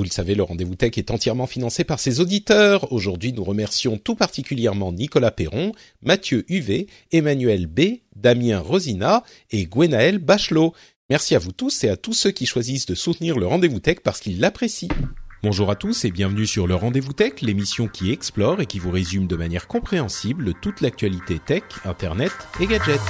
Vous le savez, le rendez-vous tech est entièrement financé par ses auditeurs. Aujourd'hui, nous remercions tout particulièrement Nicolas Perron, Mathieu Huvet, Emmanuel B, Damien Rosina et Gwenaël Bachelot. Merci à vous tous et à tous ceux qui choisissent de soutenir le rendez-vous tech parce qu'ils l'apprécient. Bonjour à tous et bienvenue sur le Rendez-vous Tech, l'émission qui explore et qui vous résume de manière compréhensible toute l'actualité tech, internet et gadgets.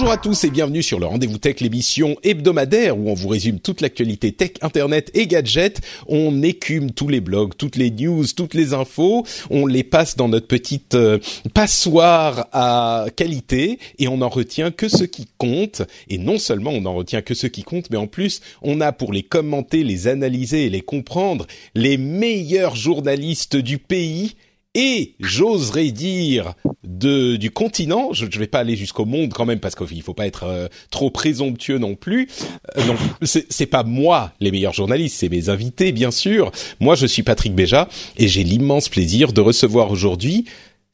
Bonjour à tous et bienvenue sur le Rendez-vous Tech, l'émission hebdomadaire où on vous résume toute l'actualité tech, internet et gadgets. On écume tous les blogs, toutes les news, toutes les infos. On les passe dans notre petite euh, passoire à qualité et on n'en retient que ce qui compte. Et non seulement on n'en retient que ce qui compte, mais en plus on a pour les commenter, les analyser et les comprendre les meilleurs journalistes du pays et j'oserais dire de du continent. Je ne vais pas aller jusqu'au monde quand même parce qu'il faut pas être euh, trop présomptueux non plus. Euh, non, c'est pas moi les meilleurs journalistes, c'est mes invités bien sûr. Moi, je suis Patrick Béja et j'ai l'immense plaisir de recevoir aujourd'hui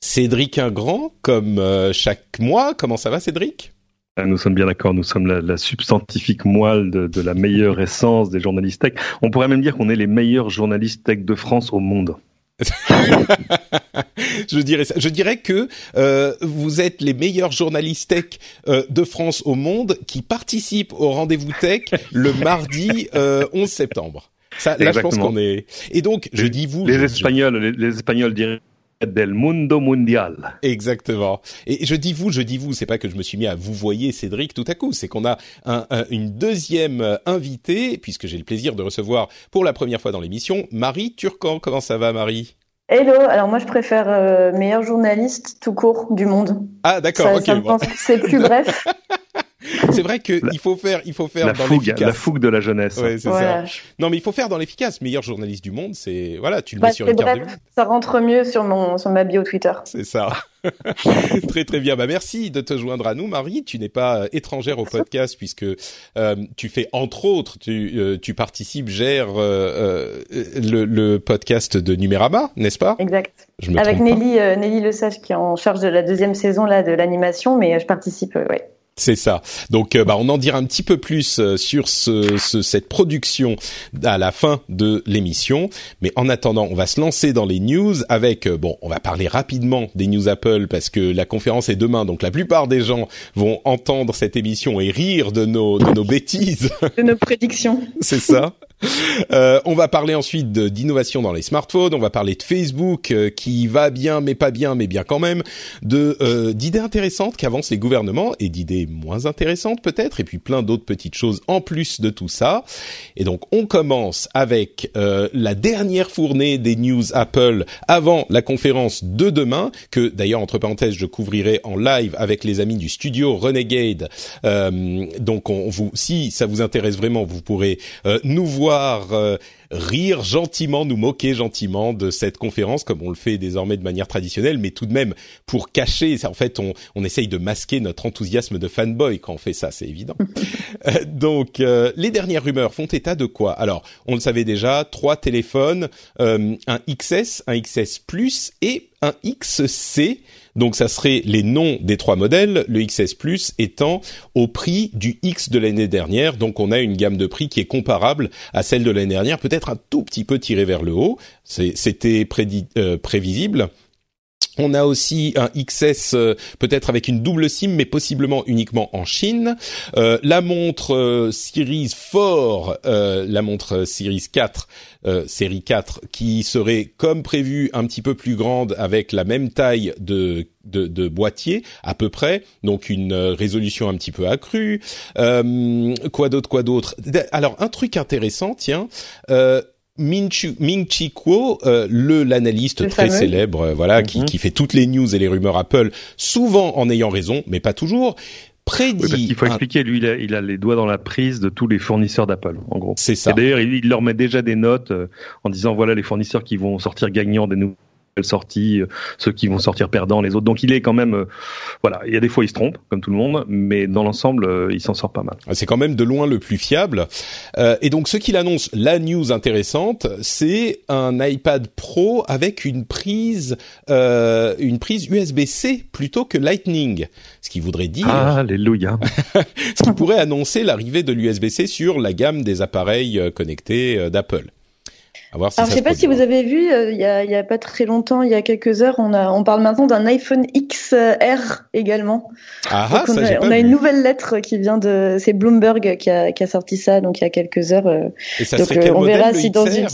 Cédric Ingrand comme euh, chaque mois. Comment ça va, Cédric? Nous sommes bien d'accord, nous sommes la, la substantifique moelle de, de, la meilleure essence des journalistes tech. On pourrait même dire qu'on est les meilleurs journalistes tech de France au monde. je dirais ça. Je dirais que euh, vous êtes les meilleurs journalistes tech euh, de France au monde qui participent au rendez-vous tech le mardi euh, 11 septembre. Ça, là, je pense qu'on est. Et donc, je dis vous. Les Espagnols, les, les Espagnols diraient del mundo mundial. Exactement. Et je dis vous, je dis vous, c'est pas que je me suis mis à vous voyer Cédric tout à coup, c'est qu'on a un, un, une deuxième euh, invitée, puisque j'ai le plaisir de recevoir pour la première fois dans l'émission, Marie Turcan. Comment ça va Marie? Hello, alors moi je préfère euh, meilleur journaliste tout court du monde. Ah d'accord, ok. Bon. C'est plus bref. c'est vrai qu'il faut faire, il faut faire la dans l'efficace. la fougue de la jeunesse. Ouais, c'est Voilà. ça. Non, mais il faut faire dans l'efficace. Meilleur journaliste du monde, c'est voilà, tu le Bah, mets sur c'est une carte de ça rentre mieux sur mon sur ma bio Twitter. C'est ça. très très bien. Bah merci de te joindre à nous, Marie. Tu n'es pas euh, étrangère au podcast puisque euh, tu fais entre autres, tu euh, tu participes, gères euh, euh, le, le podcast de Numérama, n'est-ce pas? Exact. Je me Avec. Nelly euh, Nelly Lesage qui est en charge de la deuxième saison là de l'animation, mais je participe. euh, ouais. C'est ça. Donc, euh, bah, on en dira un petit peu plus euh, sur ce, ce- cette production à la fin de l'émission. Mais en attendant, on va se lancer dans les news avec, euh, bon, on va parler rapidement des news Apple parce que la conférence est demain. Donc, la plupart des gens vont entendre cette émission et rire de nos, de nos bêtises. De nos prédictions. C'est ça. Euh, on va parler ensuite d'innovation dans les smartphones. On va parler de Facebook euh, qui va bien, mais pas bien, mais bien quand même. De euh, d'idées intéressantes qu'avancent les gouvernements et d'idées moins intéressantes peut-être. Et puis plein d'autres petites choses en plus de tout ça. Et donc on commence avec euh, la dernière fournée des news Apple avant la conférence de demain, que d'ailleurs entre parenthèses je couvrirai en live avec les amis du studio Renegade. Euh, donc on vous, si ça vous intéresse vraiment, vous pourrez euh, nous voir euh, rire gentiment, nous moquer gentiment de cette conférence, comme on le fait désormais de manière traditionnelle, mais tout de même pour cacher. ça, En fait, on, on essaye de masquer notre enthousiasme de fanboy quand on fait ça, c'est évident. Euh, donc, euh, les dernières rumeurs font état de quoi? Alors, on le savait déjà, trois téléphones, euh, un XS, un XS Plus et un XC. Donc ça serait les noms des trois modèles, le XS Plus étant au prix du X de l'année dernière. Donc on a une gamme de prix qui est comparable à celle de l'année dernière, peut-être un tout petit peu tiré vers le haut. C'était euh, prévisible. On a aussi un XS euh, peut-être avec une double SIM, mais possiblement uniquement en Chine. Euh, la montre euh, Series 4, euh, la montre Series 4, euh, série 4, qui serait comme prévu un petit peu plus grande avec la même taille de de, de boîtier à peu près, donc une résolution un petit peu accrue. Quoi d'autre, quoi d'autre? Alors un truc intéressant, tiens. Ming Chi Ming Chi Kuo, euh, le l'analyste très fameux. célèbre, euh, voilà, qui, Mhm. qui fait toutes les news et les rumeurs Apple, souvent en ayant raison, mais pas toujours, prédit. Oui, parce qu'il faut un- expliquer, lui, il a, il a les doigts dans la prise de tous les fournisseurs d'Apple, en gros. C'est ça. Et d'ailleurs, il, il leur met déjà des notes euh, en disant voilà les fournisseurs qui vont sortir gagnants des nou- sorties, ceux qui vont sortir perdants, les autres. Donc il est quand même, voilà, il y a des fois il se trompe comme tout le monde, mais dans l'ensemble il s'en sort pas mal. Ah, c'est quand même de loin le plus fiable. et donc ce qu'il annonce, la news intéressante, c'est un iPad Pro avec une prise, une prise USB-C plutôt que Lightning, ce qui voudrait dire, alléluia, ce qui pourrait annoncer l'arrivée de l'USB-C sur la gamme des appareils euh, euh. Alors, je sais pas si vous avez vu, euh, il y, a, y, a, pas très longtemps, il y a quelques heures, on, a, on parle maintenant d'un iPhone XR également. Ah, ah on, a, on a, une nouvelle lettre qui vient de, c'est Bloomberg qui a, qui a, sorti ça, donc il y a quelques heures. Et ça serait quel on verra si dans une,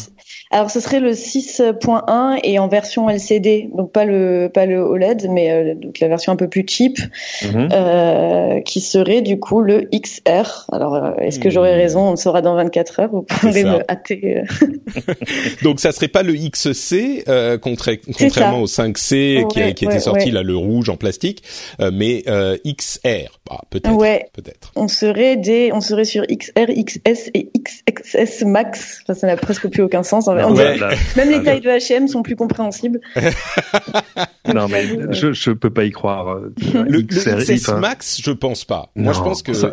alors ce serait le 6.1 et en version LCD, donc pas le pas le OLED, mais euh, donc la version un peu plus cheap, mhm. euh, qui serait du coup le XR. Alors euh, est-ce que j'aurais hmm. raison? On le saura dans 24 heures. Vous pourrez me hâter. donc ça serait pas le XC, contrairement au 5C qui, qui était sorti là le rouge en plastique, mais XR. Bah, peut-être. Ouais. Peut-être. On serait des, on serait sur XR, XS et XXS Max. Enfin, ça n'a presque plus aucun sens. En même les tailles de H&M sont plus compréhensibles. non, mais je je peux pas y croire. Euh, le, XS Max, je pense pas. Moi, je pense que ça,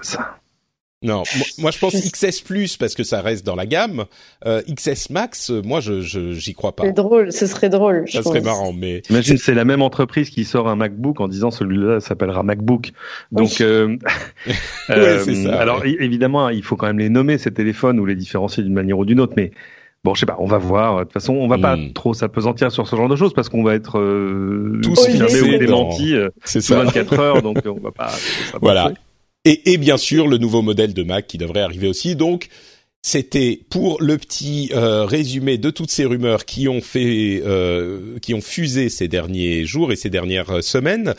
non, moi, je pense XS Plus parce que ça reste dans la gamme. Euh, XS Max, euh, moi je j'y crois pas. C'est drôle, ce serait drôle. Ça serait marrant, mais imagine c'est la même entreprise qui sort un MacBook en disant celui-là s'appellera MacBook. Donc euh, ouais, ça, alors évidemment il faut quand même les nommer ces téléphones ou les différencier d'une manière ou d'une autre, mais Bon, je sais pas, on va voir. De toute façon, on va pas hmm. trop s'apesantir sur ce genre de choses parce qu'on va être euh, tous filmés ou démentis euh, sous 24 heures, donc on va pas. Voilà. Et, et, bien sûr, le nouveau modèle de Mac qui devrait arriver aussi. Donc, c'était pour le petit euh, résumé de toutes ces rumeurs qui ont fait, euh, qui ont fusé ces derniers jours et ces dernières euh, semaines.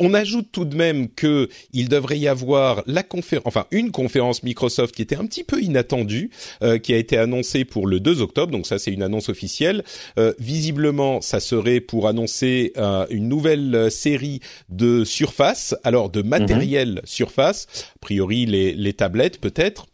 on ajoute tout de même que il devrait y avoir la conférence, enfin une conférence Microsoft qui était un petit peu inattendue, qui a été annoncée pour le 2 octobre. Donc ça, c'est une annonce officielle. visiblement, ça serait pour annoncer une nouvelle série de Surface, alors de matériel Surface. A priori, les, les tablettes peut-être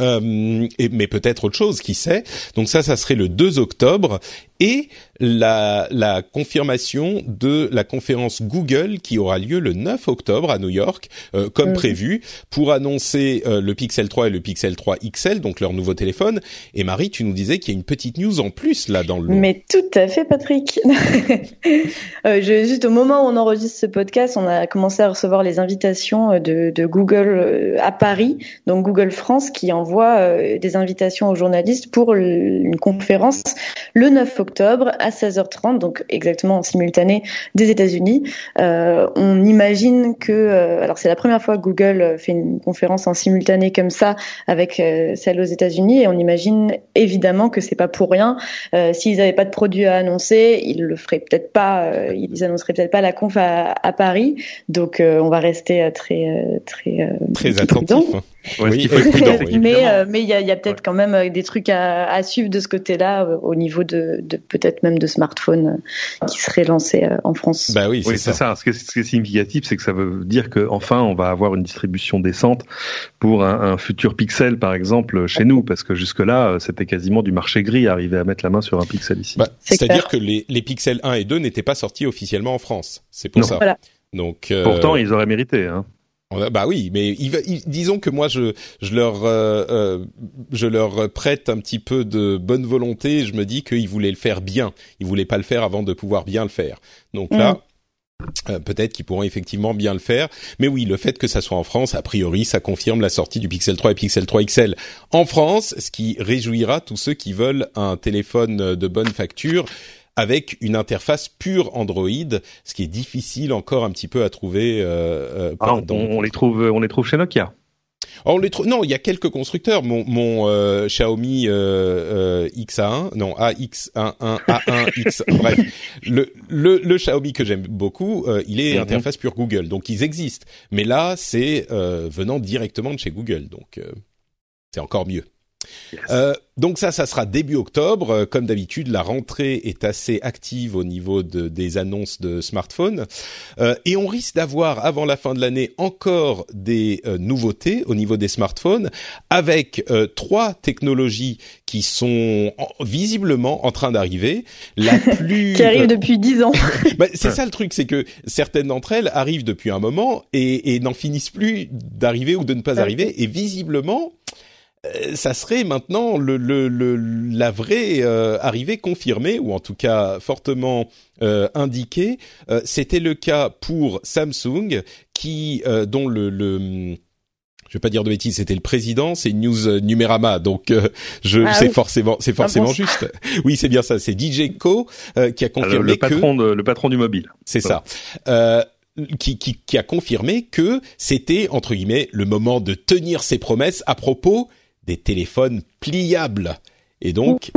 euh, et, mais peut-être autre chose, qui sait? Donc ça, ça serait le 2 octobre et la, la, confirmation de la conférence Google qui aura lieu le 9 octobre à New York, euh, comme mhm. prévu, pour annoncer euh, le Pixel 3 et le Pixel 3 XL, donc leur nouveau téléphone. Et Marie, tu nous disais qu'il y a une petite news en plus là dans le. Mais tout à fait, Patrick. euh, je, juste au moment où on enregistre ce podcast, on a commencé à recevoir les invitations de, de Google euh, à Paris, donc Google France, qui envoie des invitations aux journalistes pour une conférence le 9 octobre octobre à 16h30, donc exactement en simultané des États-Unis. Euh, on imagine que, euh, alors c'est la première fois que Google fait une conférence en simultané comme ça avec euh, celle aux États-Unis, et on imagine évidemment que c'est pas pour rien. S'ils n'avaient pas de produit à annoncer, ils le feraient peut-être pas, ils annonceraient peut-être pas la conf à, Paris. Donc on va rester très très très attentif. Hein oui, mais euh, mais il y a, y a peut-être quand même euh, des trucs à, à suivre de ce côté-là euh, au niveau de, de peut-être même de smartphones qui seraient lancés en France. Bah oui, c'est ça. ça. Ce, qui est, ce qui est significatif, c'est que ça veut dire que enfin on va avoir une distribution décente pour un, un futur Pixel, par exemple, chez nous, parce que jusque là c'était quasiment du marché gris arriver à mettre la main sur un Pixel ici. Bah, C'est-à-dire que les, les Pixels 1 et 2 n'étaient pas sortis officiellement en France. C'est pour ça. Voilà. Donc pourtant ils auraient mérité. Hein. Bah oui, mais disons que moi je je leur euh, euh, je leur prête un petit peu de bonne volonté. Je me dis qu'ils voulaient le faire bien. Ils voulaient pas le faire avant de pouvoir bien le faire. Donc là. Mm. Euh, peut-être qu'ils pourront effectivement bien le faire, mais oui, le fait que ça soit en France, a priori, ça confirme la sortie du Pixel 3 et Pixel 3 XL en France, ce qui réjouira tous ceux qui veulent un téléphone de bonne facture avec une interface pure Android, ce qui est difficile encore un petit peu à trouver. Euh, euh ah, on, les trouve, on les trouve chez Nokia. On les trouve. Non, il y a quelques constructeurs. Mon, mon euh, Xiaomi euh, euh XA1, non AX11, A1, X. bref, le, le, le Xiaomi que j'aime beaucoup, euh, il est mhm. interface pure Google, donc ils existent. Mais là, c'est venant directement de chez Google, donc c'est encore mieux. Euh, donc ça, ça sera début octobre. Euh, comme d'habitude, la rentrée est assez active au niveau de, des annonces de smartphones. Euh, et on risque d'avoir, avant la fin de l'année, encore des euh, nouveautés au niveau des smartphones, avec euh, trois technologies qui sont visiblement en train d'arriver. La plus... qui arrive depuis dix ans. bah, c'est ça le truc, c'est que certaines d'entre elles arrivent depuis un moment et, et n'en finissent plus d'arriver ou de ne pas arriver. Et visiblement ça serait maintenant le, le, le la vraie euh, arrivée confirmée ou en tout cas fortement euh, indiquée. Euh, c'était le cas pour Samsung, qui dont le, le je vais pas dire de bêtises, c'était le président, c'est News Numérama, donc je ah c'est forcément c'est forcément ah bon. juste. Oui, c'est bien ça, c'est DJ Co qui a confirmé Alors, le patron que de, le patron du mobile. C'est ça. Euh, qui, qui, qui, a confirmé que c'était entre guillemets le moment de tenir ses promesses à propos des téléphones pliables. Et donc,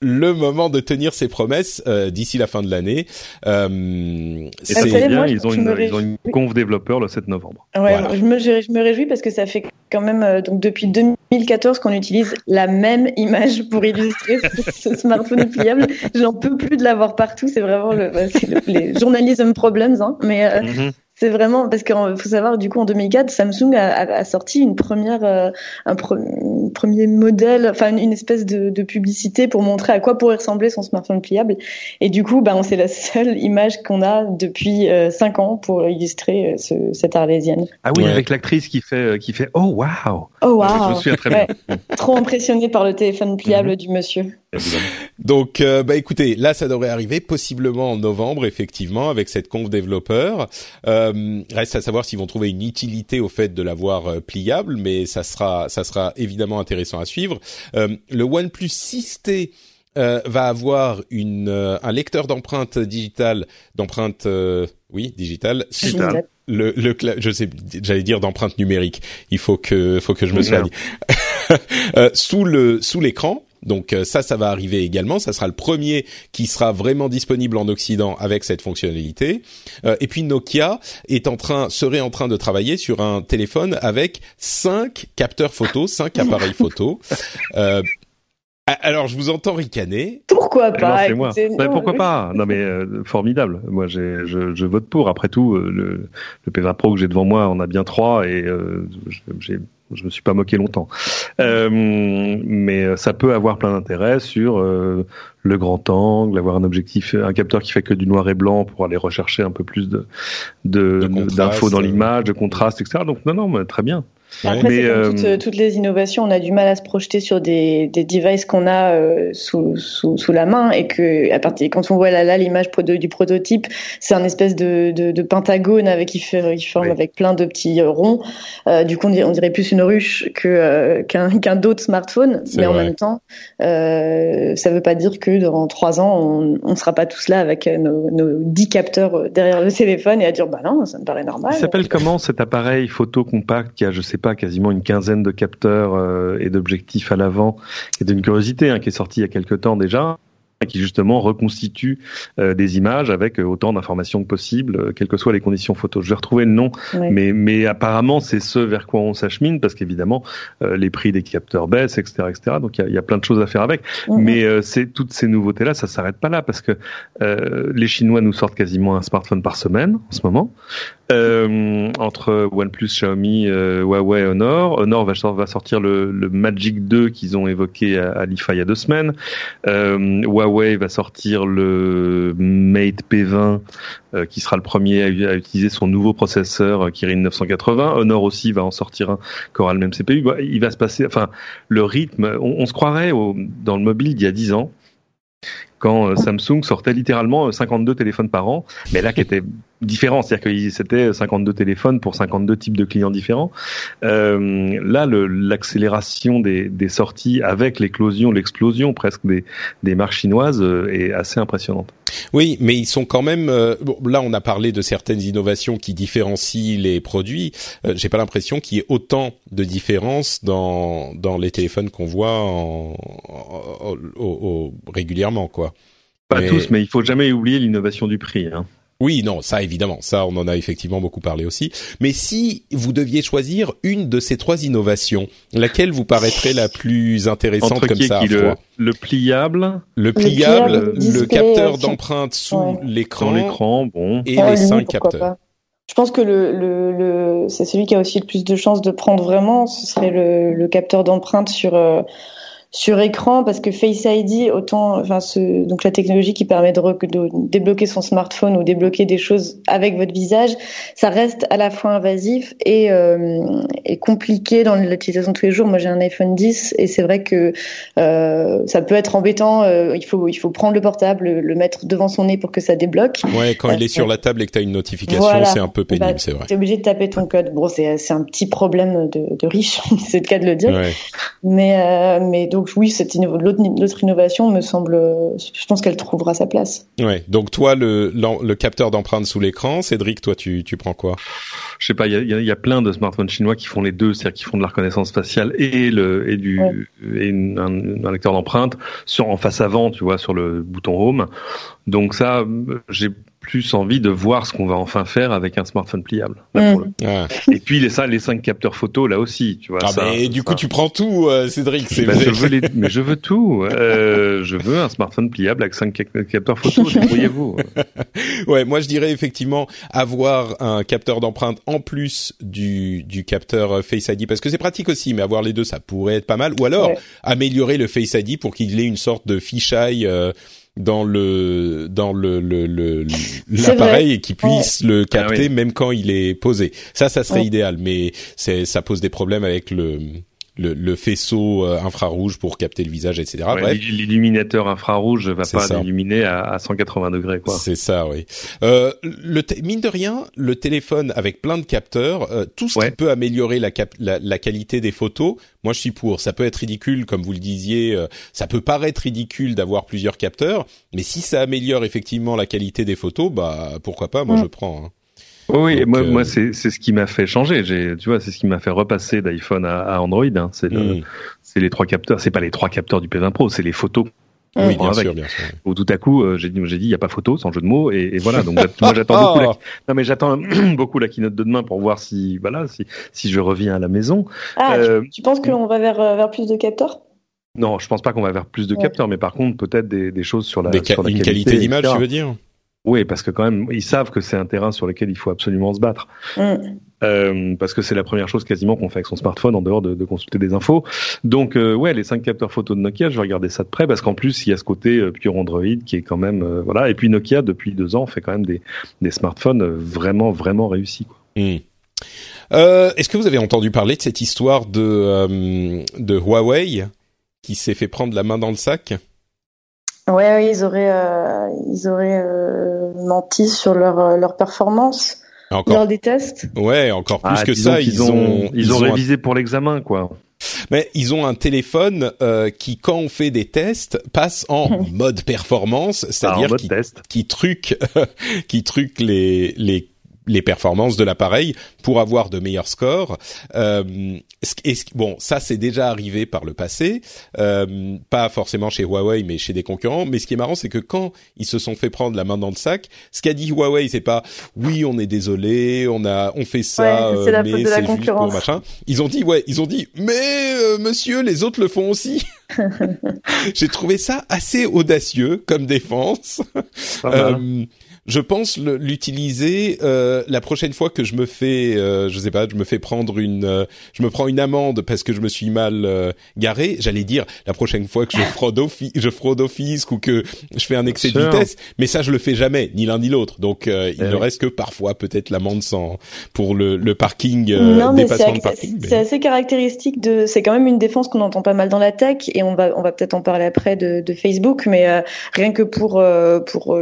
le moment de tenir ses promesses euh, d'ici la fin de l'année. Euh, c'est bien, moi, ils, ont une, ils ont une conf développeur le 7 novembre. Ouais, voilà. je, me, je, me, réjouis parce que ça fait quand même euh, donc depuis 2014 qu'on utilise la même image pour illustrer ce, ce, smartphone pliable. J'en peux plus de l'avoir partout. C'est vraiment le, le, les journalism problems, hein, mais euh, mm -hmm. C'est vraiment parce qu'il faut savoir du coup en 2004 Samsung a, a, a sorti une première euh, un, pre, un, premier modèle enfin une, une espèce de, de, publicité pour montrer à quoi pourrait ressembler son smartphone pliable et du coup ben c'est la seule image qu'on a depuis euh, 5 ans pour illustrer euh, ce, cette arlésienne. Ah oui ouais. avec l'actrice qui fait euh, qui fait oh wow. Oh wow. Je me souviens très bien. Trop impressionné par le téléphone pliable mm -hmm. du monsieur. Donc, euh, bah écoutez, là, ça devrait arriver possiblement en novembre, effectivement, avec cette conf développeur. Euh, reste à savoir s'ils vont trouver une utilité au fait de l'avoir euh, pliable, mais ça sera, ça sera évidemment intéressant à suivre. Euh, le OnePlus 6T euh, va avoir une, euh, un lecteur d'empreintes digitales, d'empreintes, oui, digitales, sous le, le, je sais, j'allais dire d'empreintes numériques. Il faut que, faut que je me soigne. sous le, sous l'écran donc euh, ça, ça va arriver également. Ça sera le premier qui sera vraiment disponible en Occident avec cette fonctionnalité. Euh, et puis Nokia est en train, serait en train de travailler sur un téléphone avec cinq capteurs photo, cinq appareils photo. Euh, alors, je vous entends ricaner. Pourquoi pas non, moi. Non, pourquoi pas Non, mais euh, formidable. Moi, je, je, vote pour. Après tout, le, le P20 Pro que j'ai devant moi en a bien trois et euh, j'ai je me suis pas moqué longtemps. Euh, mais ça peut avoir plein d'intérêt sur euh, le grand angle, avoir un objectif, un capteur qui fait que du noir et blanc pour aller rechercher un peu plus de d'infos de, dans l'image, de contraste, etc. Donc non, non, très bien. Après, mais euh... toutes, toutes, les innovations, on a du mal à se projeter sur des, des devices qu'on a euh, sous, sous, sous, la main et que à partir quand on voit là, là l'image du prototype, c'est un espèce de, de, de, pentagone avec qui, fait, qui forme oui. avec plein de petits euh, ronds. Euh, du coup, on dirait, on dirait, plus une ruche que euh, qu'un qu'un d'autres smartphone, mais vrai. en même temps, euh, ça veut pas dire que dans trois ans, on, on sera pas tous là avec nos, nos dix capteurs derrière le téléphone et à dire bah non, ça me paraît normal. Il s'appelle comment cet appareil photo compact qui a je sais pas quasiment une quinzaine de capteurs euh, et d'objectifs à l'avant et d'une curiosité hein, qui est sorti il y a quelques temps déjà qui justement reconstitue euh, des images avec euh, autant d'informations que possible, euh, quelles que soient les conditions photo. Je vais retrouver le nom, oui. mais, mais apparemment c'est ce vers quoi on s'achemine parce qu'évidemment euh, les prix des capteurs baissent, etc., etc. Donc il y, y a, plein de choses à faire avec. Mm -hmm. Mais euh, c'est toutes ces nouveautés là, ça s'arrête pas là parce que les Chinois nous sortent quasiment un smartphone par semaine en ce moment. Euh, entre OnePlus, Xiaomi, euh, Huawei, Honor. Honor va, va sortir le, le Magic 2 qu'ils ont évoqué à, à l'IFA il y a deux semaines. Euh, Huawei va sortir le Mate P20 euh, qui sera le premier à, utiliser son nouveau processeur euh, Kirin 980. Honor aussi va en sortir un qui aura le même CPU. Il va se passer, enfin, le rythme, on, se croirait dans le mobile d'il y a 10 ans quand euh, Samsung sortait littéralement 52 téléphones par an, mais là qui était différent, c'est-à-dire que c'était 52 téléphones pour 52 types de clients différents. Euh, là, l'accélération des, des, sorties avec l'éclosion, l'explosion presque des, des marques chinoises euh, est assez impressionnante. Oui, mais ils sont quand même. Euh, bon, là, on a parlé de certaines innovations qui différencient les produits. Euh, J'ai pas l'impression qu'il y ait autant de différences dans dans les téléphones qu'on voit en, en, en, régulièrement, quoi. Pas mais... tous, mais il faut jamais oublier l'innovation du prix. Hein. Oui, non, ça évidemment, ça on en a effectivement beaucoup parlé aussi. Mais si vous deviez choisir une de ces trois innovations, laquelle vous paraîtrait la plus intéressante comme ça le, le, pliable, le pliable, le, capteur d'empreinte sous l'écran, l'écran, bon, et les cinq capteurs. Je pense que le, le, le c'est celui qui a aussi le plus de chances de prendre vraiment, ce serait le, le capteur d'empreinte sur euh, sur écran parce que Face ID autant enfin ce, donc la technologie qui permet de, de, débloquer son smartphone ou débloquer des choses avec votre visage ça reste à la fois invasif et, euh, et compliqué dans l'utilisation de tous les jours. Moi j'ai un iPhone 10 et c'est vrai que euh, ça peut être embêtant euh, il faut il faut prendre le portable le mettre devant son nez pour que ça débloque. Ouais quand il est sur la table et que tu as une notification c'est un peu pénible bah, c'est vrai. tu es obligé de taper ton code. Bon c'est c'est un petit problème de, de riche c'est le cas de le dire. Ouais. mais euh, mais donc donc oui, cette l'autre innovation me semble, je pense qu'elle trouvera sa place. Ouais. Donc toi, le, le capteur d'empreinte sous l'écran, Cédric, toi, tu, tu prends quoi? Je sais pas. Il y a, y a, plein de smartphones chinois qui font les deux, c'est-à-dire qui font de la reconnaissance faciale et le et du et un, un, lecteur d'empreinte sur en face avant, tu vois, sur le bouton Home. Donc ça, j'ai plus envie de voir ce qu'on va enfin faire avec un smartphone pliable. Là, mmh. Et puis les, les cinq capteurs photo là aussi, tu vois. Ah ça, mais du coup tu prends tout, euh, Cédric. C'est ben, je veux les, mais je veux tout. Euh, je veux un smartphone pliable avec cinq capteurs photo. Débrouillez-vous. ouais, moi je dirais effectivement avoir un capteur d'empreinte en plus du du capteur Face ID parce que c'est pratique aussi, mais avoir les deux ça pourrait être pas mal. Ou alors ouais. améliorer le Face ID pour qu'il ait une sorte de fisheye. Euh, dans le dans le l'appareil le, le, et qui puisse ouais. le capter ah oui. même quand il est posé. Ça, ça serait ouais. idéal, mais c'est ça pose des problèmes avec le le, le faisceau euh, infrarouge pour capter le visage, etc. Ouais, L'illuminateur infrarouge va pas illuminer à, à, 180 degrés, quoi. C'est ça, oui. Euh, le mine de rien, le téléphone avec plein de capteurs, euh, tout ce ouais. qui peut améliorer la, cap la, la, qualité des photos, moi je suis pour. Ça peut être ridicule, comme vous le disiez, euh, ça peut paraître ridicule d'avoir plusieurs capteurs, mais si ça améliore effectivement la qualité des photos, bah pourquoi pas, moi mmh. je prends. Hein. Oui, Donc, moi, euh... moi c'est c'est ce qui m'a fait changer. J'ai, tu vois, c'est ce qui m'a fait repasser d'iPhone à, à, Android. Hein. C'est mmh. c'est les trois capteurs. C'est pas les trois capteurs du P20 Pro, c'est les photos. Oui, bien sûr, bien sûr. Où tout à coup, euh, j'ai dit, j'ai dit, il y a pas photo, sans jeu de mots, et, et voilà. Donc moi, j'attends beaucoup. La... Non, mais j'attends beaucoup la keynote de demain pour voir si, voilà, si si je reviens à la maison. Ah, euh... tu, tu, penses qu'on va vers vers plus de capteurs? Non, je pense pas qu'on va vers plus de ouais. capteurs, mais par contre, peut-être des, des choses sur la, des sur la une qualité, qualité d'image, tu veux dire? Oui, parce que quand même, ils savent que c'est un terrain sur lequel il faut absolument se battre. Mm. Euh, parce que c'est la première chose quasiment qu'on fait avec son smartphone en dehors de, de consulter des infos. Donc euh, ouais, les cinq capteurs photo de Nokia, je vais regarder ça de près parce qu'en plus il y a ce côté euh, pure Android qui est quand même euh, voilà. Et puis Nokia depuis deux ans fait quand même des, des smartphones vraiment vraiment réussis. Quoi. Mm. Est-ce que vous avez entendu parler de cette histoire de de Huawei qui s'est fait prendre la main dans le sac? Ouais, ouais, ils auraient, euh, ils auraient euh, menti sur leur euh, leur performance encore lors des tests. Ouais, encore plus ah, que ça, ils, ont, ont ils, ont révisé pour l'examen, quoi. Mais ils ont un téléphone euh, qui, quand on fait des tests, passe en mode performance, c'est-à-dire ah, qui, test. qui truque, qui truque les les les performances de l'appareil pour avoir de meilleurs scores. Euh, et, bon, ça c'est déjà arrivé par le passé, euh, pas forcément chez Huawei, mais chez des concurrents. Mais ce qui est marrant, c'est que quand ils se sont fait prendre la main dans le sac, ce qu'a dit Huawei, c'est pas oui, on est désolé, on a, on fait ça, ouais, euh, mais c'est juste pour machin. Ils ont dit ouais, ils ont dit mais euh, monsieur, les autres le font aussi. J'ai trouvé ça assez audacieux comme défense. Euh, je pense l'utiliser euh, la prochaine fois que je me fais, euh, je sais pas, je me fais prendre une, euh, je me prends une amende parce que je me suis mal euh, garé. J'allais dire la prochaine fois que je fraude au, je fraude au fisc ou que je fais un excès de vitesse, mais ça je le fais jamais, ni l'un ni l'autre. Donc euh, il eh ne reste que parfois peut-être l'amende sans pour le, le parking non, dépassement de parking. C'est assez caractéristique de, c'est quand même une défense qu'on entend pas mal dans la tech et on va on va peut-être en parler après de, de Facebook, mais rien que pour pour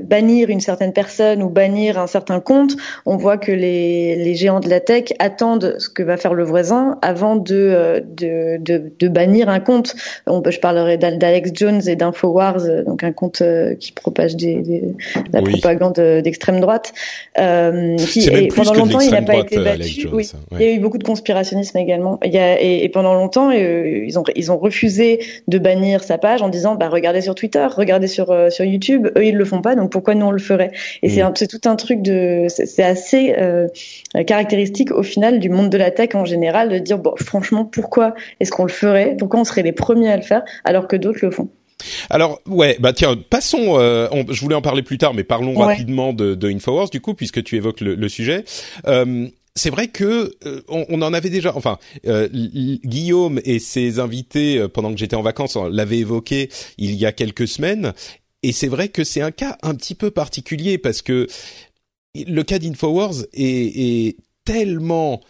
bannir une certaine personne ou bannir un certain compte, on voit que les, les géants de la tech attendent ce que va faire le voisin avant de, euh, de, de, de bannir un compte. On, je parlerai d'Alex Jones et d'Infowars, donc un compte euh, qui propage des, des, de la oui. propagande d'extrême droite. Euh, qui, et pendant longtemps, il n'a pas été battu. Jones, oui. ouais. Il y a eu beaucoup de conspirationnisme également. Il y a, et, et pendant longtemps, euh, ils, ont, ils ont refusé de bannir sa page en disant bah, regardez sur Twitter, regardez sur, euh, sur YouTube. Eux, ils le font pas, donc pourquoi nous on le ferait. Et c'est mm. c'est tout un truc de, c'est assez euh, caractéristique au final du monde de la tech en général de dire bon, franchement, pourquoi est-ce qu'on le ferait? Pourquoi on serait les premiers à le faire alors que d'autres le font? Alors ouais, bah tiens, passons. Euh, je voulais en parler plus tard, mais parlons rapidement de, de, Infowars du coup, puisque tu évoques le, le sujet. Euh, c'est vrai que euh, on, en avait déjà. Enfin, euh, Guillaume et ses invités euh, pendant que j'étais en vacances l'avaient évoqué il y a quelques semaines. Et c'est vrai que c'est un cas un petit peu particulier parce que le cas d'Infowars est, est tellement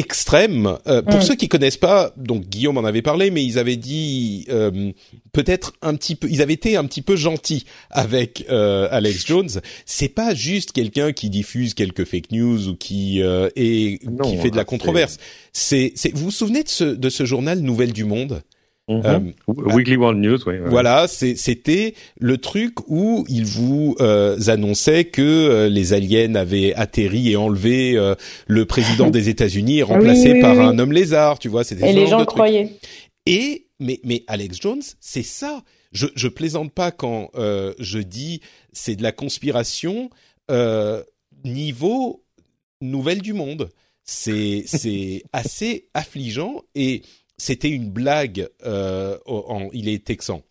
extrême. Euh, pour mm. ceux qui connaissent pas, donc Guillaume en avait parlé, mais ils avaient dit euh, peut-être un petit peu, ils avaient été un petit peu gentils avec euh, Alex Jones. C'est pas juste quelqu'un qui diffuse quelques fake news ou qui et qui fait de la controverse. C'est, vous vous souvenez de ce, de ce journal Nouvelle du Monde? Mhm. Euh, Weekly World News, oui. Voilà, c'était le truc où il vous euh, annonçait que euh, les aliens avaient atterri et enlevé euh, le président des États-Unis, remplacé par un homme lézard, tu vois. C'était et les gens croyaient. Et mais mais Alex Jones, c'est ça. Je je plaisante pas quand je dis c'est de la conspiration niveau nouvelle du monde. C'est c'est assez affligeant et c'était une blague. Euh, en, il est texan.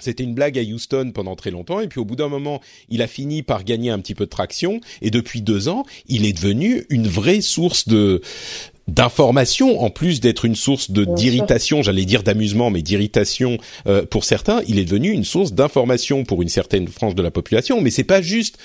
C'était une blague à Houston pendant très longtemps, et puis au bout d'un moment, il a fini par gagner un petit peu de traction, et depuis deux ans, il est devenu une vraie source de d'information, en plus d'être une source de d'irritation, j'allais dire d'amusement, mais d'irritation euh, pour certains, il est devenu une source d'information pour une certaine frange de la population. Mais c'est pas juste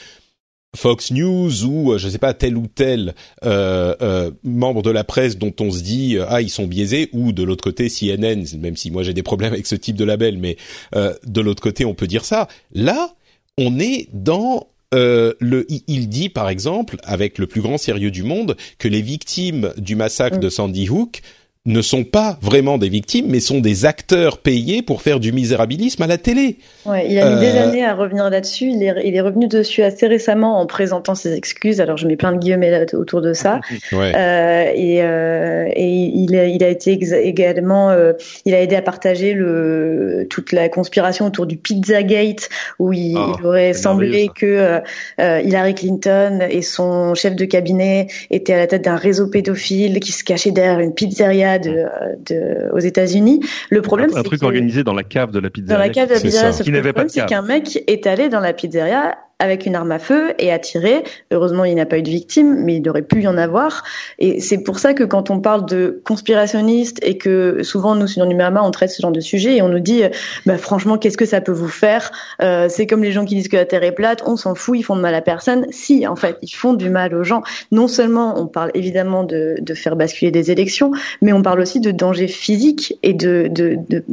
Fox News ou euh, je sais pas tel ou tel euh, euh, membre de la presse dont on se dit euh, ah ils sont biaisés ou de l'autre côté CNN même si moi j'ai des problèmes avec ce type de label mais de l'autre côté on peut dire ça là on est dans le il dit par exemple avec le plus grand sérieux du monde que les victimes du massacre mm. de Sandy Hook ne sont pas vraiment des victimes, mais sont des acteurs payés pour faire du misérabilisme à la télé. Ouais, il a mis des euh, années à revenir là-dessus. Il est, il est revenu dessus assez récemment en présentant ses excuses. Alors je mets plein de guillemets autour de ça. Ouais. Euh, et, euh, et il, a, il a été également, euh, il a aidé à partager le toute la conspiration autour du Pizzagate, où il, ah, aurait semblé que euh, Hillary Clinton et son chef de cabinet étaient à la tête d'un réseau pédophile qui se cachait derrière une pizzeria de, de, aux États-Unis. Le problème, un, un truc organisé dans la cave de la pizzeria. Dans la cave de la pizzeria, ce le problème, c'est qu'un mec est allé dans la pizzeria avec une arme à feu et a tiré. Heureusement, il n'a pas eu de victime, mais il aurait pu y en avoir. Et c'est pour ça que quand on parle de conspirationniste et que souvent nous, dans Numérama, on traite ce genre de sujet et on nous dit, bah, franchement, qu'est-ce que ça peut vous faire? Euh, C'est comme les gens qui disent que la Terre est plate, on s'en fout, ils font de mal à personne. Si, en fait, ils font du mal aux gens. Non seulement on parle évidemment de, de faire basculer des élections, mais on parle aussi de danger physique et de, de, de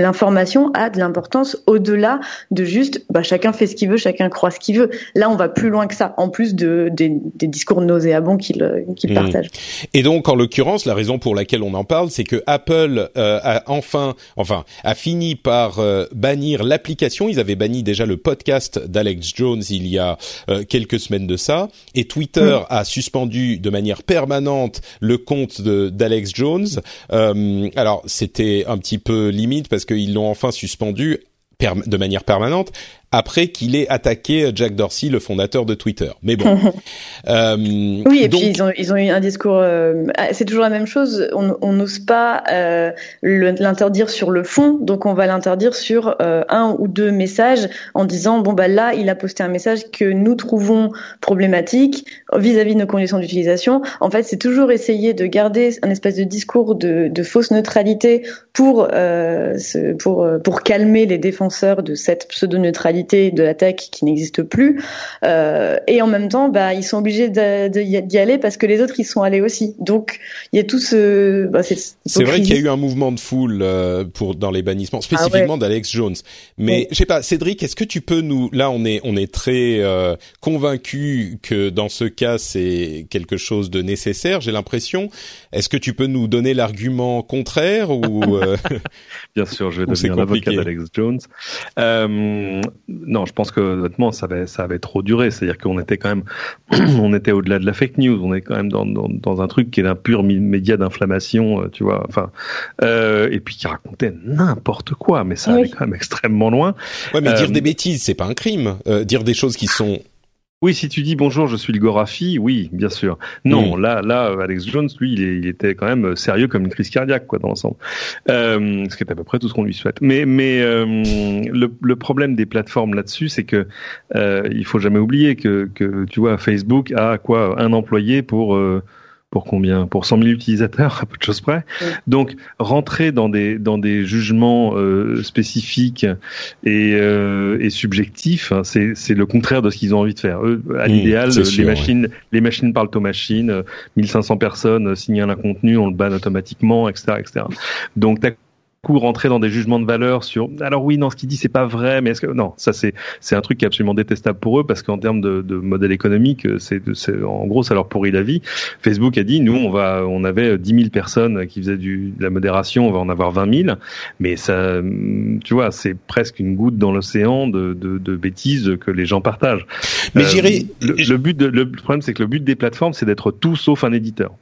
l'information a de l'importance au-delà de juste, bah, chacun fait ce qu'il veut, chacun croit ce qu'il veut. Là, on va plus loin que ça, en plus de, des, discours nauséabonds qu'il mmh. partage. Et donc, en l'occurrence, la raison pour laquelle on en parle, c'est que Apple euh, a enfin, enfin, a fini par euh, bannir l'application. Ils avaient banni déjà le podcast d'Alex Jones il y a euh, quelques semaines de ça, et Twitter mmh. a suspendu de manière permanente le compte d'Alex Jones. alors, c'était un petit peu limite parce qu'ils l'ont enfin suspendu de manière permanente après qu'il ait attaqué Jack Dorsey, le fondateur de Twitter. Mais bon. euh, oui, et puis ils ont, ils ont eu un discours. Euh, ah, c'est toujours la même chose. On n'ose pas euh, l'interdire sur le fond, donc on va l'interdire sur un ou deux messages en disant bon bah là il a posté un message que nous trouvons problématique vis-à-vis de nos conditions d'utilisation. En fait, c'est toujours essayer de garder un espèce de discours de, de fausse neutralité pour pour pour calmer les défenseurs de cette pseudo neutralité de la tech qui n'existe plus. Euh, et en même temps, bah, ils sont obligés d'y aller parce que les autres, ils sont allés aussi. Donc, il y a tout ce... Bah, c'est vrai qu'il y a eu un mouvement de foule euh, pour dans les bannissements, spécifiquement ah d'Alex Jones. Mais je sais pas, Cédric, est-ce que tu peux nous... Là, on est, on est très euh, convaincu que dans ce cas, c'est quelque chose de nécessaire, j'ai l'impression. Est-ce que tu peux nous donner l'argument contraire ou Bien sûr, je vais devenir l'avocat d'Alex Jones. Euh, non, je pense que honnêtement, ça avait, ça avait trop duré. C'est-à-dire qu'on était quand même, on était au-delà de la fake news. On est quand même dans, dans, dans un truc qui est un pur média d'inflammation, euh, tu vois. Enfin, euh, et puis qui racontait n'importe quoi, mais ça allait quand même extrêmement loin. Ouais, mais dire des bêtises, c'est pas un crime. dire des choses qui sont oui, si tu dis bonjour, je suis le Gorafi, oui, bien sûr. Non, mm. là, là, Alex Jones, lui, il, était quand même euh, sérieux comme une crise cardiaque, quoi, dans l'ensemble. Euh, ce qui est à peu près tout ce qu'on lui souhaite. Mais, mais euh, le, le, problème des plateformes là-dessus, c'est que euh, il faut jamais oublier que, que, tu vois, Facebook a quoi, un employé pour euh, pour combien? Pour 100 000 utilisateurs, à peu de choses près. Donc, rentrer dans des dans des jugements euh, spécifiques et, euh, et subjectifs, hein, c'est c'est le contraire de ce qu'ils ont envie de faire. Eux, à l'idéal, les machines les machines parlent aux machines. 1500 personnes signalent un contenu, on le banne automatiquement, etc., etc. Donc, rentrer dans des jugements de valeur sur alors oui non ce qu'il dit c'est pas vrai mais est-ce que non ça c'est c'est un truc qui est absolument détestable pour eux parce qu'en termes de, de, modèle économique c'est en gros ça leur pourrit la vie. Facebook a dit nous on va on avait 10 000 personnes qui faisaient du de la modération on va en avoir 20 000 mais ça tu vois c'est presque une goutte dans l'océan de, de, de, bêtises que les gens partagent. Mais j'irai le, le, but de, le problème c'est que le but des plateformes c'est d'être tout sauf un éditeur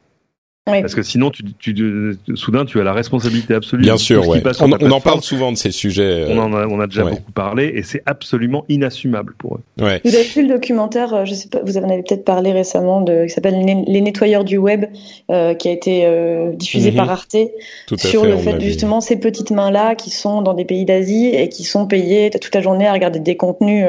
parce que sinon, tu, tu, soudain, tu as la responsabilité absolue. Bien sûr, ouais. On, on en parle souvent de ces sujets. On en a, on a déjà beaucoup parlé, et c'est absolument inassumable pour eux. Ouais. Vous avez vu le documentaire, euh, je sais pas, vous en avez peut-être parlé récemment, de, qui s'appelle Les nettoyeurs du web, euh, qui a été euh, diffusé mhm. par Arte, sur le fait justement ces petites mains-là qui sont dans des pays d'Asie et qui sont payées toute la journée à regarder des contenus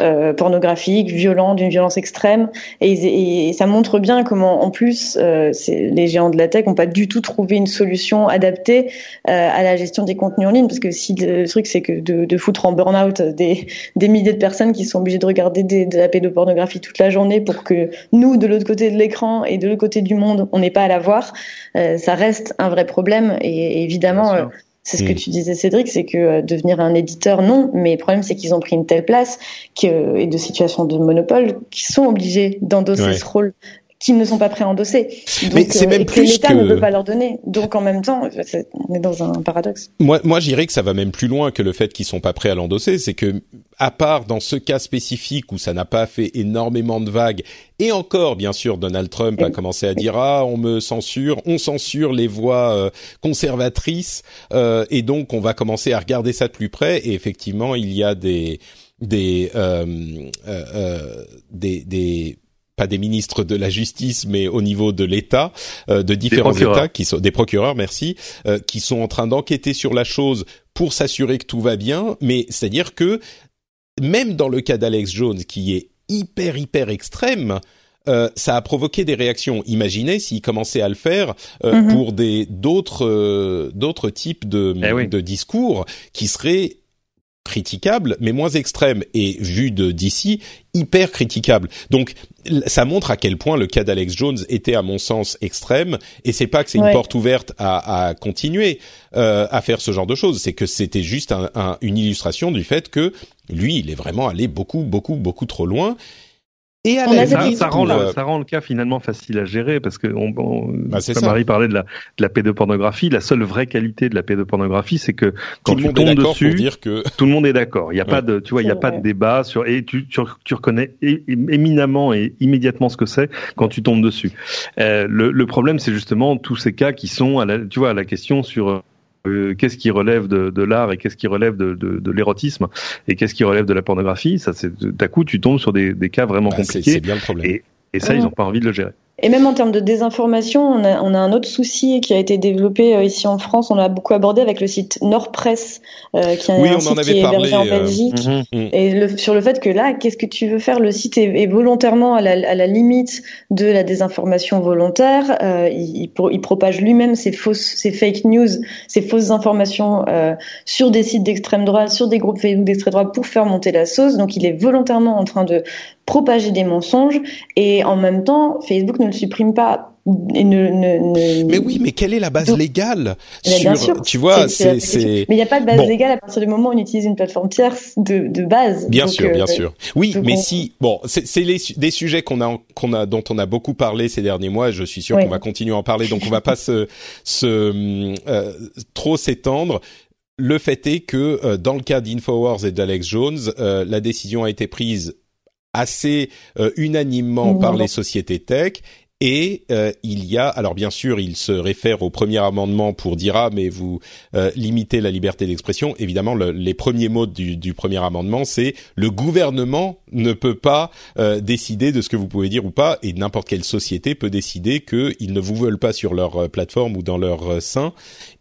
euh, pornographiques, violents, d'une violence extrême, et, et, ça montre bien comment, en plus, c'est les de la tech n'ont pas du tout trouvé une solution adaptée euh, à la gestion des contenus en ligne. Parce que si le truc, c'est que de, foutre en burn-out des, des milliers de personnes qui sont obligées de regarder de la pédopornographie toute la journée pour que nous, de l'autre côté de l'écran et de l'autre côté du monde, on n'ait pas à la voir, euh, ça reste un vrai problème. Et, évidemment, euh, c'est ce que tu disais, Cédric, c'est que devenir un éditeur, non. Mais le problème, c'est qu'ils ont pris une telle place que, et de situations de monopole qui sont obligés d'endosser ce rôle qui ne sont pas prêts à endosser. Donc, Mais c'est même euh, plus que l'État ne veut pas leur donner. Donc en même temps, on est dans un paradoxe. Moi, moi, j'irais que ça va même plus loin que le fait qu'ils sont pas prêts à l'endosser. C'est que, à part dans ce cas spécifique où ça n'a pas fait énormément de vagues, et encore, bien sûr, Donald Trump a commencé à dire ah, on me censure, on censure les voix euh, conservatrices, euh, et donc on va commencer à regarder ça de plus près. Et effectivement, il y a des des euh, euh, des, des pas des ministres de la justice, mais au niveau de l'État, euh, de différents États, qui sont des procureurs, merci, euh, qui sont en train d'enquêter sur la chose pour s'assurer que tout va bien. Mais c'est-à-dire que même dans le cas d'Alex Jones, qui est hyper hyper extrême, euh, ça a provoqué des réactions. Imaginez s'il commençait à le faire mm-hmm. pour des d'autres d'autres types de, eh de discours qui seraient critiquable, mais moins extrême. Et vu de d'ici hyper critiquable. Donc ça montre à quel point le cas d'Alex Jones était à mon sens extrême. Et c'est pas que c'est une porte ouverte à, à continuer euh, à faire ce genre de choses, c'est que c'était juste un, une illustration du fait que lui il est vraiment allé beaucoup beaucoup beaucoup trop loin et ça, ça, rend le, ça rend le cas finalement facile à gérer parce que on, on bah, Marie parlait de la, de la pédopornographie. La seule vraie qualité de la pédopornographie, c'est que quand tout tu tombes dessus, dire que... tout le monde est d'accord. Il n'y a pas de, tu vois, il y a pas de débat sur et tu, tu, tu reconnais éminemment et immédiatement ce que c'est quand tu tombes dessus. Euh, le, le problème, c'est justement tous ces cas qui sont à la, tu vois, à la question sur euh, qu'est-ce qui relève de, de l'art et qu'est-ce qui relève de, de, de l'érotisme et qu'est-ce qui relève de la pornographie? Ça, c'est d'un coup, tu tombes sur des, des cas vraiment bah, compliqués. C'est bien le problème. Et, et ça, ils n'ont pas envie de le gérer. Et même en termes de désinformation, on a, on a un autre souci qui a été développé euh, ici en France. On l'a beaucoup abordé avec le site Nordpress, euh, qui est un site qui est hébergé en euh, Belgique. Mhm, mhm. Et le, sur le fait que là, qu'est-ce que tu veux faire? Le site est, est volontairement à la, à la, limite de la désinformation volontaire. Euh, il, il, propage lui-même ses fausses, ses fake news, ses fausses informations euh, sur des sites d'extrême droite, sur des groupes Facebook d'extrême droite pour faire monter la sauce. Donc, il est volontairement en train de propager des mensonges et en même temps, Facebook ne le supprime pas. Et ne, ne, Mais oui, mais quelle est la base légale sur, bien sûr, Tu vois, c'est. Mais il n'y a pas de base légale à partir du moment où on utilise une plateforme tierce de, de base. Bien sûr, bien euh, sûr. Oui, mais si bon, c'est des sujets qu'on a qu'on a dont on a beaucoup parlé ces derniers mois. Je suis sûr qu'on va continuer à en parler, donc on va pas se se euh, trop s'étendre le fait est que dans le cas d'Infowars et d'Alex Jones, la décision a été prise assez unanimement par les sociétés tech et euh, il y a, alors bien sûr, il se réfère au premier amendement pour dire ah mais vous euh, limitez la liberté d'expression. Évidemment, le, les premiers mots du, du premier amendement, c'est le gouvernement ne peut pas euh, décider de ce que vous pouvez dire ou pas, et n'importe quelle société peut décider qu'ils ne vous veulent pas sur leur plateforme ou dans leur sein.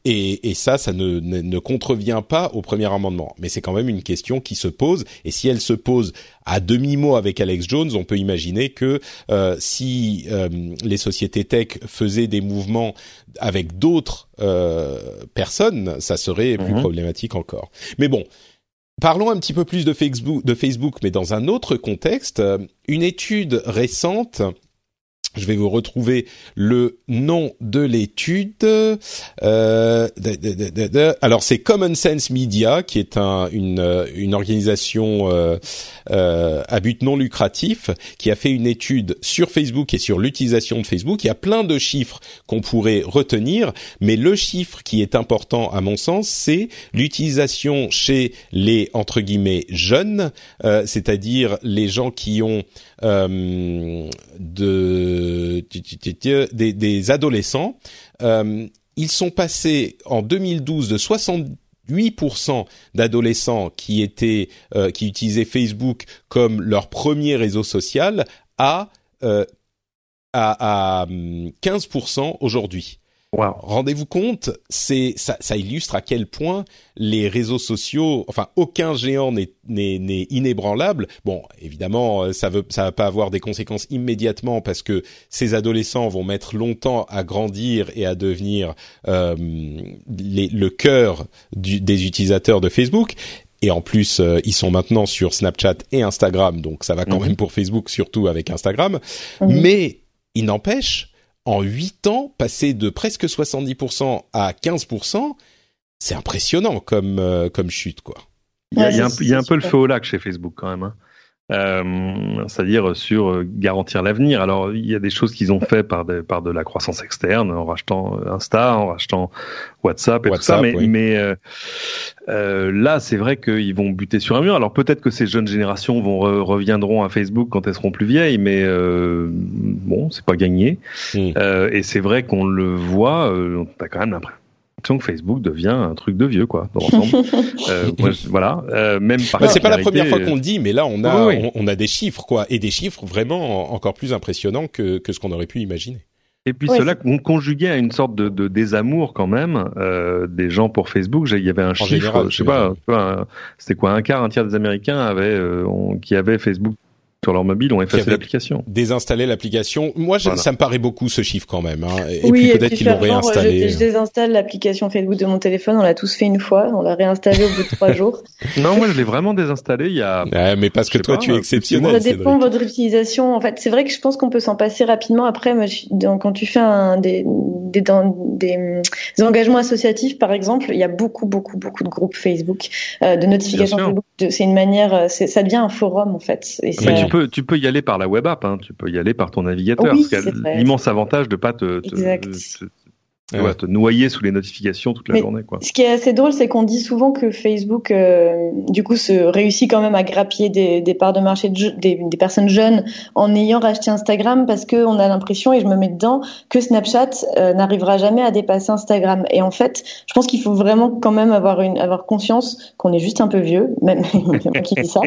Et, et, ça, ça ne, ne, ne, contrevient pas au premier amendement. Mais c'est quand même une question qui se pose. Et si elle se pose à demi-mot avec Alex Jones, on peut imaginer que euh, si euh, les sociétés tech faisaient des mouvements avec d'autres euh, personnes, ça serait plus mhm. problématique encore. Mais bon. Parlons un petit peu plus de Facebook, de Facebook, mais dans un autre contexte. Une étude récente je vais vous retrouver le nom de l'étude. Euh, alors c'est Common Sense Media, qui est un, une, une organisation euh, euh, à but non lucratif, qui a fait une étude sur Facebook et sur l'utilisation de Facebook. Il y a plein de chiffres qu'on pourrait retenir, mais le chiffre qui est important à mon sens, c'est l'utilisation chez les entre guillemets jeunes, euh, c'est-à-dire les gens qui ont euh, de, des, des adolescents. Euh, ils sont passés en 2012 de 68% d'adolescents qui étaient euh, qui utilisaient Facebook comme leur premier réseau social à euh, à, à 15% aujourd'hui. Rendez-vous compte, c'est ça, ça, illustre à quel point les réseaux sociaux, enfin aucun géant n'est inébranlable. Bon, évidemment, euh, ça veut ça va pas avoir des conséquences immédiatement parce que ces adolescents vont mettre longtemps à grandir et à devenir euh, les, le cœur du, des utilisateurs de Facebook. Et en plus, euh, ils sont maintenant sur Snapchat et Instagram, donc ça va quand mhm. même pour Facebook, surtout avec Instagram. Mais il n'empêche en 8 ans, passer de presque 70% à 15%, c'est impressionnant comme, euh, comme chute, quoi. Il y a, il y a un, peu le feu au lac chez Facebook quand même. Hein. Euh, c'est-à-dire sur euh, garantir l'avenir. Alors il y a des choses qu'ils ont fait par, par de la croissance externe, en rachetant euh, Insta, en rachetant WhatsApp et tout ça, mais, mais euh, là c'est vrai qu'ils vont buter sur un mur. Alors peut-être que ces jeunes générations vont reviendront à Facebook quand elles seront plus vieilles, mais bon c'est pas gagné. Hmm. et c'est vrai qu'on le voit, on a quand même l'impression que Facebook devient un truc de vieux, quoi, dans l'ensemble. euh, voilà, euh, même par. c'est pas la première fois qu'on le dit, mais là, on a, On, a des chiffres, quoi, et des chiffres vraiment encore plus impressionnants que, que ce qu'on aurait pu imaginer. Et puis cela on conjuguait à une sorte de, de désamour quand même euh, des gens pour Facebook. Il y avait un chiffre, je sais pas, c'était quoi, un quart, un tiers des Américains avaient euh, qui avaient Facebook sur leur mobile ont effacé l'application. Désinstaller l'application. Moi, ça me paraît beaucoup ce chiffre quand même. Hein. Et puis peut-être qu'ils l'ont réinstallé. Je, je, désinstalle l'application Facebook de mon téléphone. On l'a tous fait une fois. On l'a réinstallé au bout de trois jours. Non, moi je l'ai vraiment désinstallé il y a. mais parce que toi tu es exceptionnel. Ça dépend de votre utilisation. En fait, c'est vrai que je pense qu'on peut s'en passer rapidement. Après, quand tu fais un, des, des, des, des, engagements associatifs, par exemple, il y a beaucoup, beaucoup, beaucoup de groupes Facebook, euh, de notifications Facebook. C'est une manière, euh, ça devient un forum en fait. Et mais tu peux, tu peux y aller par la web app. Hein. Tu peux y aller par ton navigateur. Oui, l'immense avantage de pas te, te, tu vas te noyer sous les notifications toute la journée. Quoi. Ce qui est assez drôle, c'est qu'on dit souvent que Facebook, euh, du coup, se réussit quand même à grappiller des, des parts de marché de, des, des, personnes jeunes en ayant racheté Instagram parce qu'on a l'impression, et je me mets dedans, que Snapchat euh, n'arrivera jamais à dépasser Instagram. Et en fait, je pense qu'il faut vraiment quand même avoir une avoir conscience qu'on est juste un peu vieux, même qui dit ça,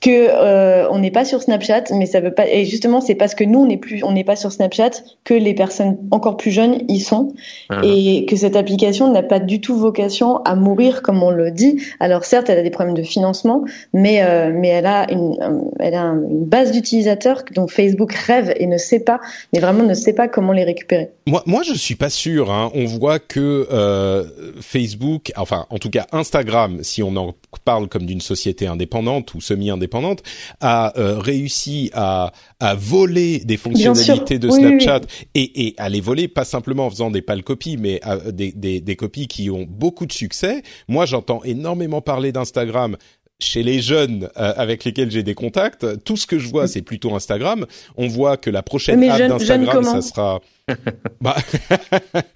que euh, on n'est pas sur Snapchat, mais ça veut pas. Et justement, c'est parce que nous, on n'est plus, on n'est pas sur Snapchat que les personnes encore plus jeunes y sont. Ah. et que cette application n'a pas du tout vocation à mourir comme on le dit. Alors certes, elle a des problèmes de financement, mais euh, mais elle a une elle a une base d'utilisateurs dont Facebook rêve et ne sait pas, mais vraiment ne sait pas comment les récupérer. Moi, moi, je suis pas sûr. Hein. On voit que euh, Facebook, enfin, en tout cas Instagram, si on en parle comme d'une société indépendante ou semi-indépendante, a euh, réussi à à voler des fonctionnalités de Snapchat Et, et à les voler pas simplement en faisant des pâles copies, mais des, des, des copies qui ont beaucoup de succès. Moi, j'entends énormément parler d'Instagram chez les jeunes euh, avec lesquels j'ai des contacts, tout ce que je vois, c'est plutôt Instagram. On voit que la prochaine Mais app jeune- d'Instagram, ça sera. bah,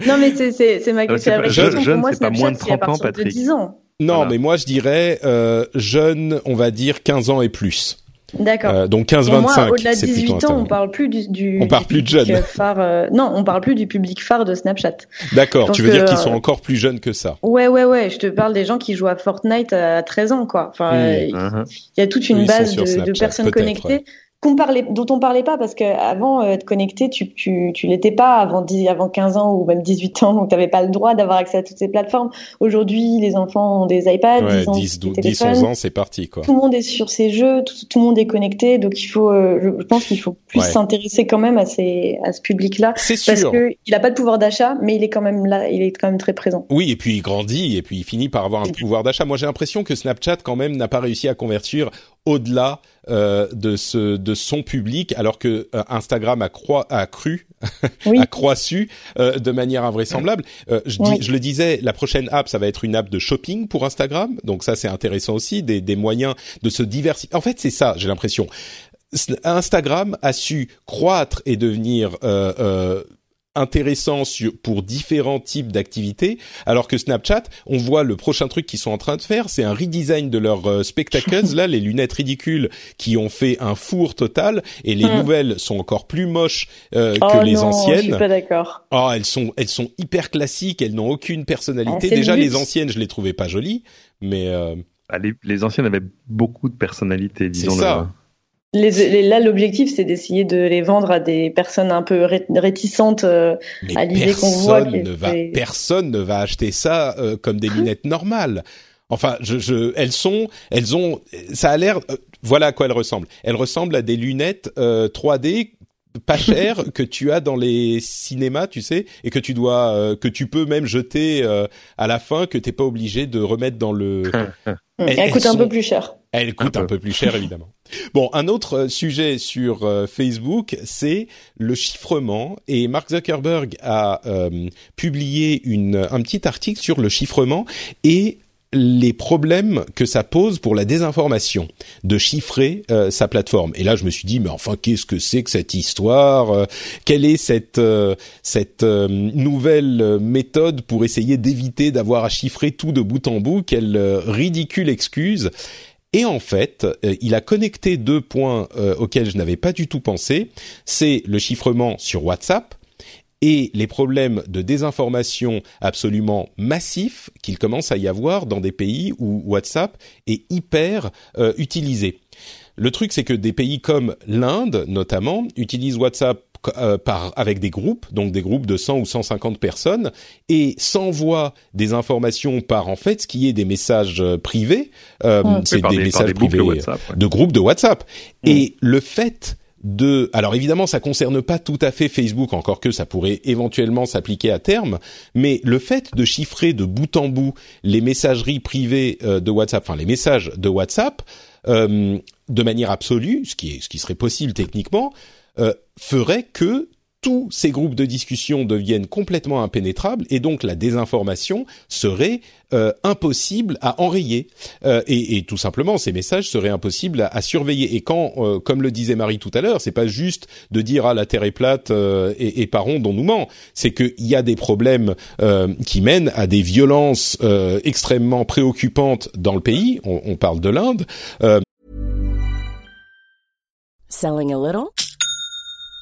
Non, mais c'est c'est c'est ma Euh, c'est c'est jeune- question. jeune, c'est pas Snapchat, moins de c'est à 30 ans, de Patrick. 10 ans. non, Voilà. mais moi je dirais euh, jeune, on va dire 15 ans et plus. D'accord. Euh, donc Pour moi, 15-25, au-delà de c'est plutôt 18 ans, on parle plus du, du On parle du plus de jeunes. phare. euh, non, on parle plus du public phare de Snapchat. D'accord, tu veux dire qu'ils sont euh, encore plus jeunes que ça. Ouais, ouais, ouais. Je te parle des gens qui jouent à Fortnite à 13 ans, quoi. Enfin, euh, il Mhm. y a toute une Oui, base de, personnes connectées ouais. Qu'on parlait, dont on parlait pas parce qu'avant euh, être connecté, tu, tu, tu l'étais pas avant 10, avant 15 ans ou même 18 ans, donc tu n'avais pas le droit d'avoir accès à toutes ces plateformes. Aujourd'hui, les enfants ont des iPads, Ouais, ils ont 10, des 12, 10, téléphones. 11 ans, c'est parti, quoi. Tout le monde est sur ses jeux, tout, tout le monde est connecté, donc il faut, euh, je, pense qu'il faut plus Ouais. s'intéresser quand même à ces, à ce public-là, C'est parce sûr. que il a pas de pouvoir d'achat, mais il est quand même là, il est quand même très présent. Oui, et puis il grandit, et puis il finit par avoir un pouvoir d'achat. Moi, j'ai l'impression que Snapchat, quand même, n'a pas réussi à convertir au-delà euh, de ce de son public, alors que euh, Instagram a, croi- a cru, Oui. a croissu euh, de manière invraisemblable. Euh, je, dis, je le disais, la prochaine app, ça va être une app de shopping pour Instagram, donc ça c'est intéressant aussi, des, des moyens de se diversifier. En fait, c'est ça, j'ai l'impression. Instagram a su croître et devenir euh, euh, intéressant sur, pour différents types d'activités, alors que Snapchat, on voit le prochain truc qu'ils sont en train de faire, c'est un redesign de leurs euh, spectacles, là, les lunettes ridicules qui ont fait un four total, et les Hmm. nouvelles sont encore plus moches euh, oh que les non, je suis anciennes. pas d'accord. Oh, elles sont, elles sont hyper classiques, elles n'ont aucune personnalité. Ah, Déjà, les anciennes, je les trouvais pas jolies, mais euh, Ah, les, les anciennes avaient beaucoup de personnalité, disons. ça. Les, les- là, l'objectif, c'est d'essayer de les vendre à des personnes un peu ré- réticentes. euh, à l'idée qu'on voit personne que ne va, c'est- personne ne va acheter ça euh, comme des lunettes normales. Enfin, je, je, elles sont, elles ont, ça a l'air, euh, voilà à quoi elles ressemblent. Elles ressemblent à des lunettes euh, 3D pas chères que tu as dans les cinémas, tu sais, et que tu dois, euh, que tu peux même jeter euh, à la fin, que t'es pas obligé de remettre dans le. elle, elles coûte un peu plus cher. Elle coûte Un un peu. plus cher, évidemment. Bon, un autre euh, sujet sur euh, Facebook, c'est le chiffrement. Et Mark Zuckerberg a euh, publié une, un petit article sur le chiffrement et les problèmes que ça pose pour la désinformation de chiffrer euh, sa plateforme. Et là, je me suis dit, mais enfin, qu'est-ce que c'est que cette histoire Euh, Quelle est cette euh, cette nouvelle méthode pour essayer d'éviter d'avoir à chiffrer tout de bout en bout Quelle ridicule excuse et en fait, euh, il a connecté deux points euh, auxquels je n'avais pas du tout pensé. C'est le chiffrement sur WhatsApp et les problèmes de désinformation absolument massifs qu'il commence à y avoir dans des pays où WhatsApp est hyper euh, utilisé. Le truc, c'est que des pays comme l'Inde, notamment, utilisent WhatsApp euh, par avec des groupes, donc des groupes de 100 ou 150 personnes, et s'envoient des informations par en fait ce qui est des messages euh, privés. Euh. C'est des, messages des groupes de privés WhatsApp. ouais. de groupes de WhatsApp. Mm. Et le fait de, alors évidemment, ça concerne pas tout à fait Facebook, encore que ça pourrait éventuellement s'appliquer à terme, mais le fait de chiffrer de bout en bout les messageries privées euh, de WhatsApp, enfin les messages de WhatsApp, euh, de manière absolue, ce qui est, ce qui serait possible techniquement, euh, ferait que tous ces groupes de discussion deviennent complètement impénétrables et donc la désinformation serait euh, impossible à enrayer. Euh, et, tout simplement ces messages seraient impossibles à, surveiller. Et quand comme le disait Marie tout à l'heure c'est pas juste de dire ah la terre est plate et, et pas ronde on nous ment. C'est qu'il y a des problèmes qui mènent à des violences extrêmement préoccupantes dans le pays. On, on parle de l'Inde. Selling a little?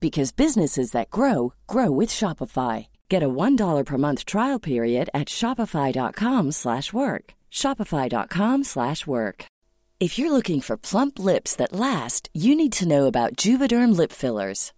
because businesses that grow grow with Shopify. Get a $1 per month trial period at shopify.com/work. slash work. shopify.com/work. slash work. If you're looking for plump lips that last, you need to know about Juvederm lip fillers.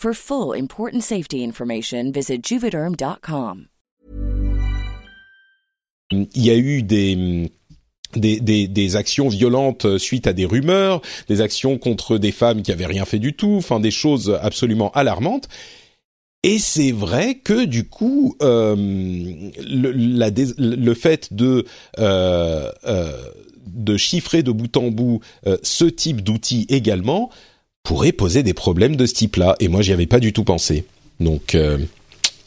For full important safety information, visit juvederm.com. Il y a eu des des, des, actions violentes suite à des rumeurs, des actions contre des femmes qui avaient rien fait du tout, enfin des choses absolument alarmantes. Et c'est vrai que du coup, euh, le, fait de euh, euh, de chiffrer de bout en bout ce type d'outils également pourrait poser des problèmes de ce type-là. Et moi, j'y avais pas du tout pensé. Donc euh,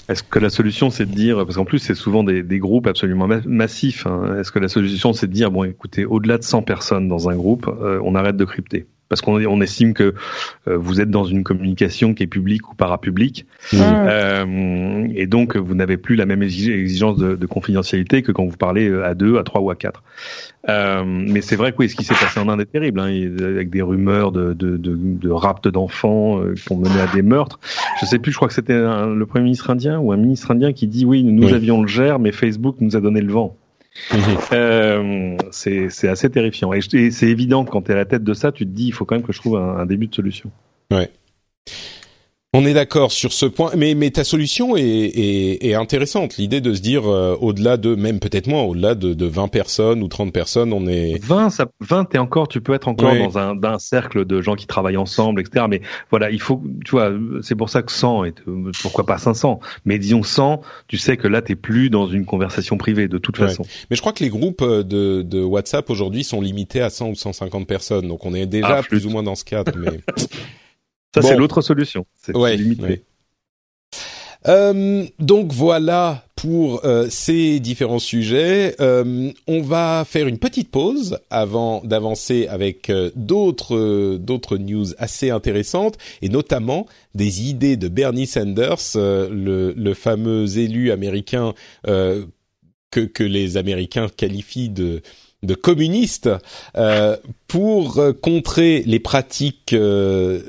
est-ce que la solution c'est de dire, parce qu'en plus c'est souvent des, groupes absolument massifs, hein, est-ce que la solution c'est de dire, bon écoutez, au-delà de 100 personnes dans un groupe, euh, on arrête de crypter? Parce qu'on on estime que euh, vous êtes dans une communication qui est publique ou parapublique, mmh. euh, et donc vous n'avez plus la même exigence de, de, confidentialité que quand vous parlez euh, à deux, à trois ou à quatre. Euh, mais c'est vrai que oui, ce qui s'est passé en Inde est terrible, hein, avec des rumeurs de, de, de, de rapt d'enfants euh, qui ont mené à des meurtres. Je sais plus, je crois que c'était le premier ministre indien ou un ministre indien qui dit oui, nous avions le gère, mais Facebook nous a donné le vent. Euh, c'est assez terrifiant. Et, c'est évident quand tu es à la tête de ça, tu te dis, il faut quand même que je trouve un, un début de solution. Ouais. On est d'accord sur ce point, mais, mais ta solution est, est, est intéressante. L'idée de se dire, euh, au-delà de, même peut-être moins, au-delà de, de 20 personnes ou 30 personnes, on est... 20, ça, 20 et encore, tu peux être encore dans un, un cercle de gens qui travaillent ensemble, etc. Mais voilà, il faut, tu vois, c'est pour ça que 100, et pourquoi pas 500 Mais disons 100, tu sais que là, t'es plus dans une conversation privée, de toute façon. Mais je crois que les groupes de, de WhatsApp aujourd'hui sont limités à 100 ou 150 personnes. Donc on est déjà ah, plus ou moins dans ce cadre, mais... Ça, c'est l'autre solution. C'est ouais, limité. Euh, donc voilà pour euh, ces différents sujets. Euh, on va faire une petite pause avant d'avancer avec euh, d'autres euh, d'autres news assez intéressantes et notamment des idées de Bernie Sanders, le, le, fameux élu américain que que les Américains qualifient de de communistes euh, pour euh, contrer les pratiques euh,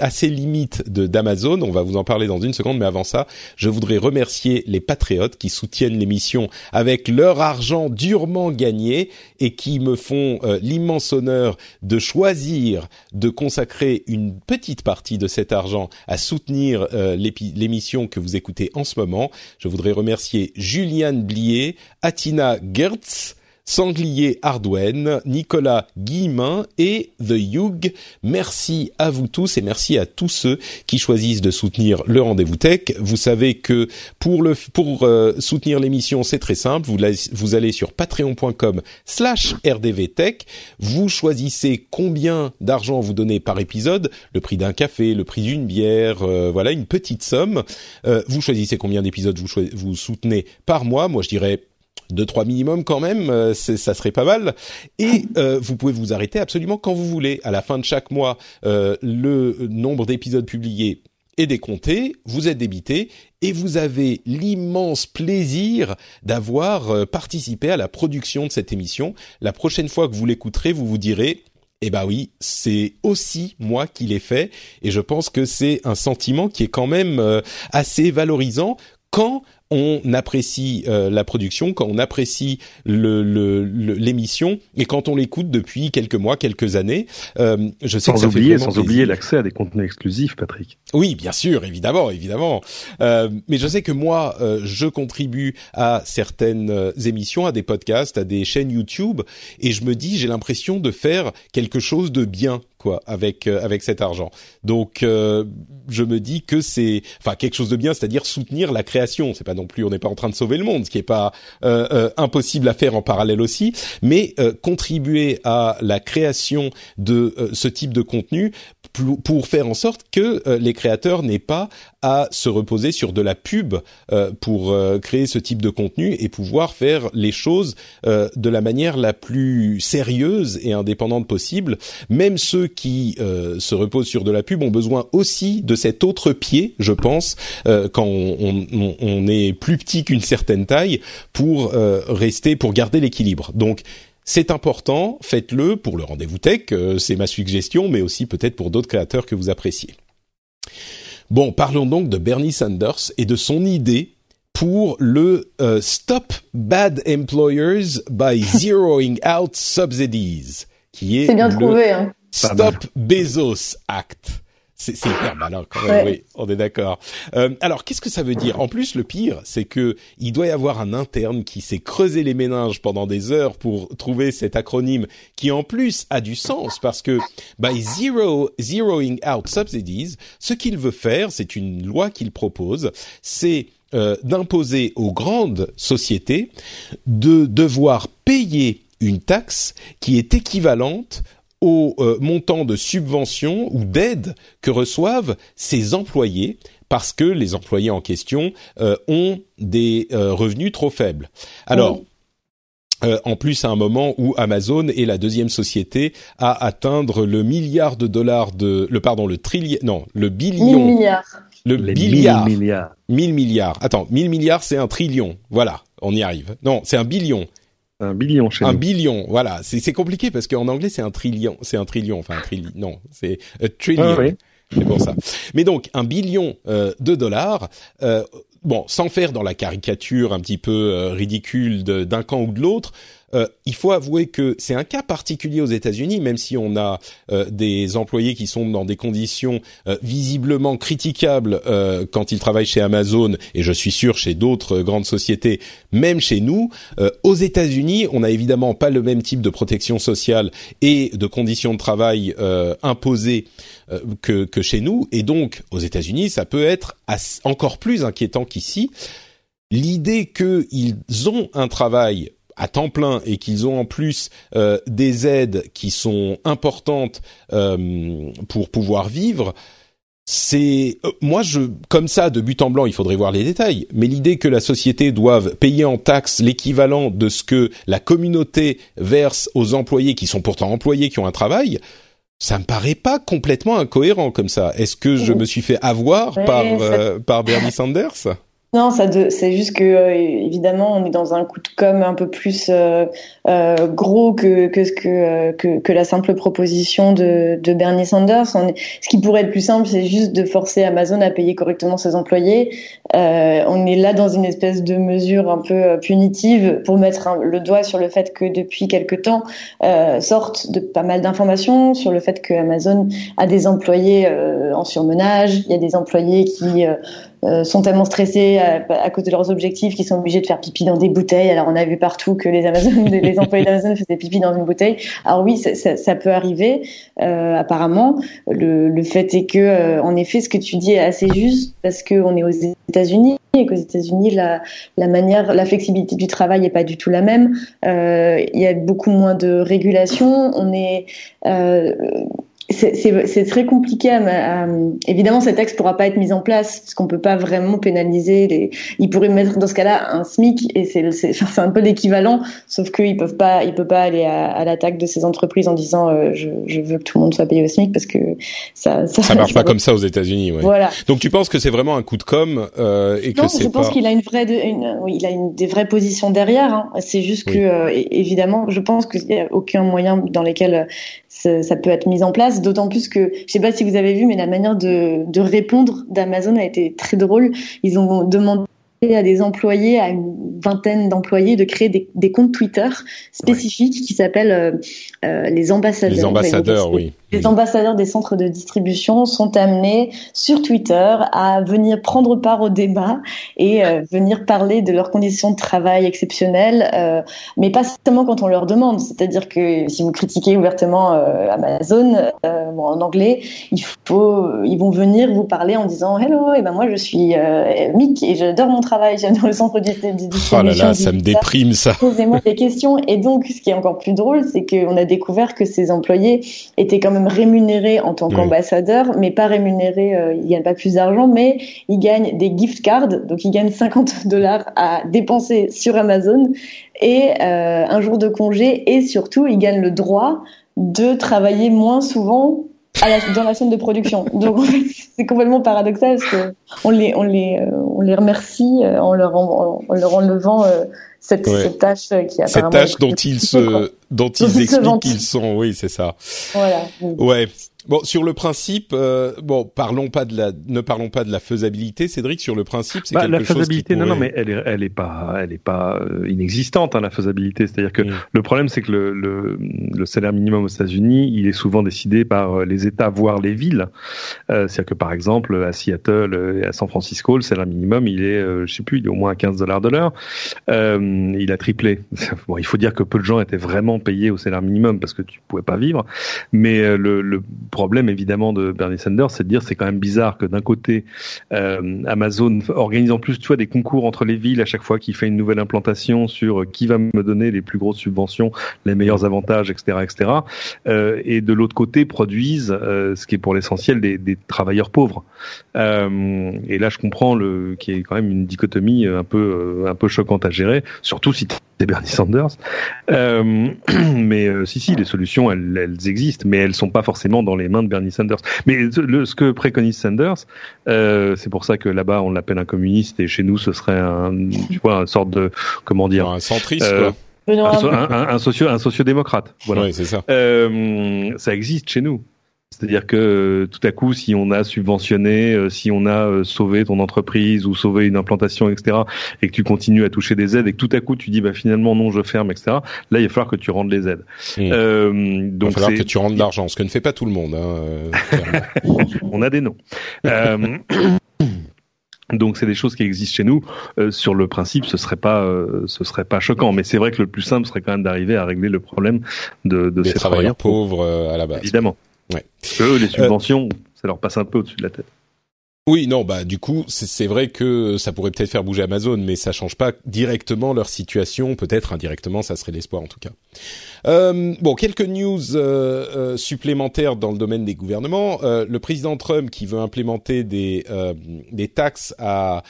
assez limites de d'Amazon. On va vous en parler dans une seconde, mais avant ça, je voudrais remercier les patriotes qui soutiennent l'émission avec leur argent durement gagné et qui me font l'immense honneur de choisir de consacrer une petite partie de cet argent à soutenir l'émission que vous écoutez en ce moment. Je voudrais remercier Juliane Blier, Atina Gertz, Sanglier Ardouin, Nicolas Guillemin et The Hug. Merci à vous tous et merci à tous ceux qui choisissent de soutenir le rendez-vous tech. Vous savez que pour le pour euh, soutenir l'émission, c'est très simple. Vous, allez sur patreon.com/slash rdvtech. Vous choisissez combien d'argent vous donnez par épisode, le prix d'un café, le prix d'une bière, euh, voilà une petite somme. Euh, vous choisissez combien d'épisodes vous, vous soutenez par mois. Moi, je dirais deux trois minimum quand même, euh, ça serait pas mal. Et euh, vous pouvez vous arrêter absolument quand vous voulez. À la fin de chaque mois, euh, le nombre d'épisodes publiés est décompté, vous êtes débité et vous avez l'immense plaisir d'avoir participé à la production de cette émission. La prochaine fois que vous l'écouterez, vous vous direz eh ben oui, c'est aussi moi qui l'ai fait et je pense que c'est un sentiment qui est quand même assez valorisant quand on apprécie euh, la production, quand on apprécie l'émission le, et quand on l'écoute depuis quelques mois, quelques années. Euh, je sais sans que oublier, sans oublier l'accès à des contenus exclusifs, Patrick. Oui, bien sûr, évidemment, évidemment. Euh, mais je sais que moi, euh, je contribue à certaines euh, émissions, à des podcasts, à des chaînes YouTube, et je me dis, j'ai l'impression de faire quelque chose de bien quoi avec euh, avec cet argent. Donc euh, je me dis que c'est enfin quelque chose de bien, c'est-à-dire soutenir la création. C'est pas non plus on n'est pas en train de sauver le monde, ce qui est pas euh, impossible à faire en parallèle aussi, mais contribuer à la création de ce type de contenu pour faire en sorte que les créateurs n'aient pas à se reposer sur de la pub pour créer ce type de contenu et pouvoir faire les choses de la manière la plus sérieuse et indépendante possible. Même ceux qui euh, se reposent sur de la pub ont besoin aussi de cet autre pied, je pense, euh, quand on, on, on, est plus petit qu'une certaine taille, pour euh, rester, pour garder l'équilibre. Donc c'est important, faites-le pour le rendez-vous tech, c'est ma suggestion, mais aussi peut-être pour d'autres créateurs que vous appréciez. Bon, parlons donc de Bernie Sanders et de son idée pour le Stop Bad Employers by Zeroing Out Subsidies, qui est, bien trouvé, hein. Stop Bezos Act. C'est hyper malin quand même, oui, on est d'accord. Euh, alors, qu'est-ce que ça veut dire? En plus, le pire, c'est que il doit y avoir un interne qui s'est creusé les méninges pendant des heures pour trouver cet acronyme, qui en plus a du sens parce que by zero zeroing out subsidies, ce qu'il veut faire, c'est une loi qu'il propose, c'est euh, d'imposer aux grandes sociétés de devoir payer une taxe qui est équivalente au euh, montant de subvention ou d'aide que reçoivent ces employés parce que les employés en question euh, ont des euh, revenus trop faibles. Alors, en plus, à un moment où Amazon est la deuxième société à atteindre le milliard de dollars de le pardon le trillion non le billion. Milliards. Le billiard milliards. 1000 milliards. Attends 1000 milliards c'est un trillion. Voilà on y arrive. Non c'est un billion un billion chez un nous. billion, voilà. C'est compliqué parce qu'en anglais c'est un trillion, c'est un trillion, enfin un trillion. Non, c'est a trillion. Ah c'est pour ça. Mais donc un billion euh, de dollars. Euh, bon, sans faire dans la caricature un petit peu euh, ridicule d'un camp ou de l'autre, euh, il faut avouer que c'est un cas particulier aux États-Unis, même si on a euh, des employés qui sont dans des conditions euh, visiblement critiquables quand ils travaillent chez Amazon, et je suis sûr chez d'autres grandes sociétés, même chez nous. aux États-Unis, on n'a évidemment pas le même type de protection sociale et de conditions de travail imposées que, que, chez nous, et donc aux États-Unis, ça peut être encore plus inquiétant qu'ici. L'idée qu'ils ont un travail à temps plein et qu'ils ont en plus euh, des aides qui sont importantes euh, pour pouvoir vivre, c'est euh, moi je comme ça de but en blanc, il faudrait voir les détails, mais l'idée que la société doive payer en taxes l'équivalent de ce que la communauté verse aux employés qui sont pourtant employés qui ont un travail, ça me paraît pas complètement incohérent comme ça. Est-ce que je me suis fait avoir par par Bernie Sanders? Non, ça c'est juste que euh, évidemment on est dans un coup de com un peu plus euh, euh, gros que que ce que, que, que la simple proposition de, de Bernie Sanders. ce qui pourrait être plus simple, c'est juste de forcer Amazon à payer correctement ses employés. on est là dans une espèce de mesure un peu punitive pour mettre le doigt sur le fait que depuis quelque temps sortent de pas mal d'informations sur le fait que Amazon a des employés en surmenage. Il y a des employés qui euh, sont tellement stressés à, à, cause de leurs objectifs qu'ils sont obligés de faire pipi dans des bouteilles. Alors on a vu partout que les Amazon, les employés d'Amazon faisaient pipi dans une bouteille. Alors oui, ça, ça, ça peut arriver. Euh, apparemment, le, le, fait est que, euh, en effet, ce que tu dis est assez juste parce que on est aux États-Unis et qu'aux États-Unis, la, la manière, la flexibilité du travail n'est pas du tout la même. Euh, il y a beaucoup moins de régulation. On est c'est très compliqué. À, évidemment, cet texte pourra pas être mis en place parce qu'on peut pas vraiment pénaliser. Les, ils pourraient mettre dans ce cas-là un SMIC et c'est un peu l'équivalent, sauf qu'ils peuvent pas, ils peuvent pas aller à, à l'attaque de ces entreprises en disant euh, je, je, veux que tout le monde soit payé au SMIC parce que ça ça, ça marche pas comme ça aux États-Unis. Ouais. Voilà. Donc tu penses que c'est vraiment un coup de com euh, et non, que c'est je pense qu'il a une vraie, une, oui, il a une des vraies positions derrière. Hein. C'est juste que euh, évidemment, je pense qu'il y a aucun moyen dans lesquels ça peut être mis en place. D'autant plus que, je sais pas si vous avez vu, mais la manière de, de répondre d'Amazon a été très drôle. Ils ont demandé à des employés, à une vingtaine d'employés, de créer des, des, comptes Twitter spécifiques qui s'appellent euh, euh, les ambassadeurs. Les ambassadeurs, oui. Les ambassadeurs des centres de distribution sont amenés sur Twitter à venir prendre part au débat et euh, venir parler de leurs conditions de travail exceptionnelles, euh, mais pas seulement quand on leur demande. C'est-à-dire que si vous critiquez ouvertement euh, Amazon bon, en anglais, il faut, ils vont venir vous parler en disant Hello, et ben moi je suis Mick et j'adore mon travail, j'adore le centre de distribution. Oh là là, ça me déprime ça. Posez-moi des questions. Et donc, ce qui est encore plus drôle, c'est qu'on a découvert que ces employés étaient quand même rémunérés en tant qu'ambassadeurs, mais pas rémunérés, euh, ils gagnent pas plus d'argent, mais ils gagnent des gift cards, donc ils gagnent 50 dollars à dépenser sur Amazon. Et euh, un jour de congé, et surtout ils gagnent le droit de travailler moins souvent à la, dans la chaîne de production. Donc c'est complètement paradoxal parce que on les on les euh, on les remercie euh, en leur en, en leur enlevant euh, cette, cette, tâche qui a cette tâche dont ils se dont ils expliquent qu'ils sont oui c'est ça. Voilà. Ouais Bon, sur le principe, euh, bon, parlons pas de la, ne parlons pas de la faisabilité, Cédric. Sur le principe, c'est bah, quelque chose La faisabilité, non, non, mais elle est, elle est pas, elle est pas euh, inexistante, hein, la faisabilité. C'est-à-dire que mm. le problème, c'est que le, le, le, salaire minimum aux États-Unis, il est souvent décidé par euh, les États, voire les villes. Euh, C'est-à-dire que par exemple, à Seattle et à San Francisco, le salaire minimum, il est, euh, je sais plus, il est au moins à 15 dollars de l'heure. Euh, il a triplé. Bon, il faut dire que peu de gens étaient vraiment payés au salaire minimum parce que tu pouvais pas vivre. Mais le, le problème évidemment de Bernie Sanders, c'est de dire c'est quand même bizarre que d'un côté euh, Amazon organise en plus tu vois des concours entre les villes à chaque fois qu'il fait une nouvelle implantation sur qui va me donner les plus grosses subventions, les meilleurs avantages, etc., etc. Euh, et de l'autre côté produisent euh, ce qui est pour l'essentiel des, des, travailleurs pauvres. Euh, et là je comprends le qui est quand même une dichotomie un peu un peu choquante à gérer, surtout si c'est Bernie Sanders. Euh, mais euh, si, si, les solutions, elles, elles, existent, mais elles sont pas forcément dans les mains de Bernie Sanders. Mais le, ce que préconise Sanders, euh, c'est pour ça que là-bas on l'appelle un communiste et chez nous ce serait un, tu vois, une sorte de, comment dire, un centriste. quoi. Un, un, un, un, socio, un sociodémocrate. Voilà. Oui, c'est ça. ça existe chez nous. C'est-à-dire que euh, tout à coup, si on a subventionné, euh, si on a euh, sauvé ton entreprise ou sauvé une implantation, etc., et que tu continues à toucher des aides, et que tout à coup tu dis bah finalement non, je ferme, etc. Là, il va falloir que tu rendes les aides. Mmh. Euh, donc, il va falloir que tu rendes l'argent, ce que ne fait pas tout le monde. Hein, on a des noms. Donc c'est des choses qui existent chez nous. Euh, sur le principe, ce serait pas, euh, ce serait pas choquant. Mais c'est vrai que le plus simple serait quand même d'arriver à régler le problème de, de ces travailleurs, pauvres à la base. Évidemment. Ouais. Eux, les subventions, euh, ça leur passe un peu au-dessus de la tête. Oui, non, bah du coup, c'est vrai que ça pourrait peut-être faire bouger Amazon, mais ça change pas directement leur situation. Peut-être indirectement, ça serait l'espoir en tout cas. Euh, bon, quelques news euh, euh, supplémentaires dans le domaine des gouvernements. Euh, le président Trump qui veut implémenter des euh, des taxes à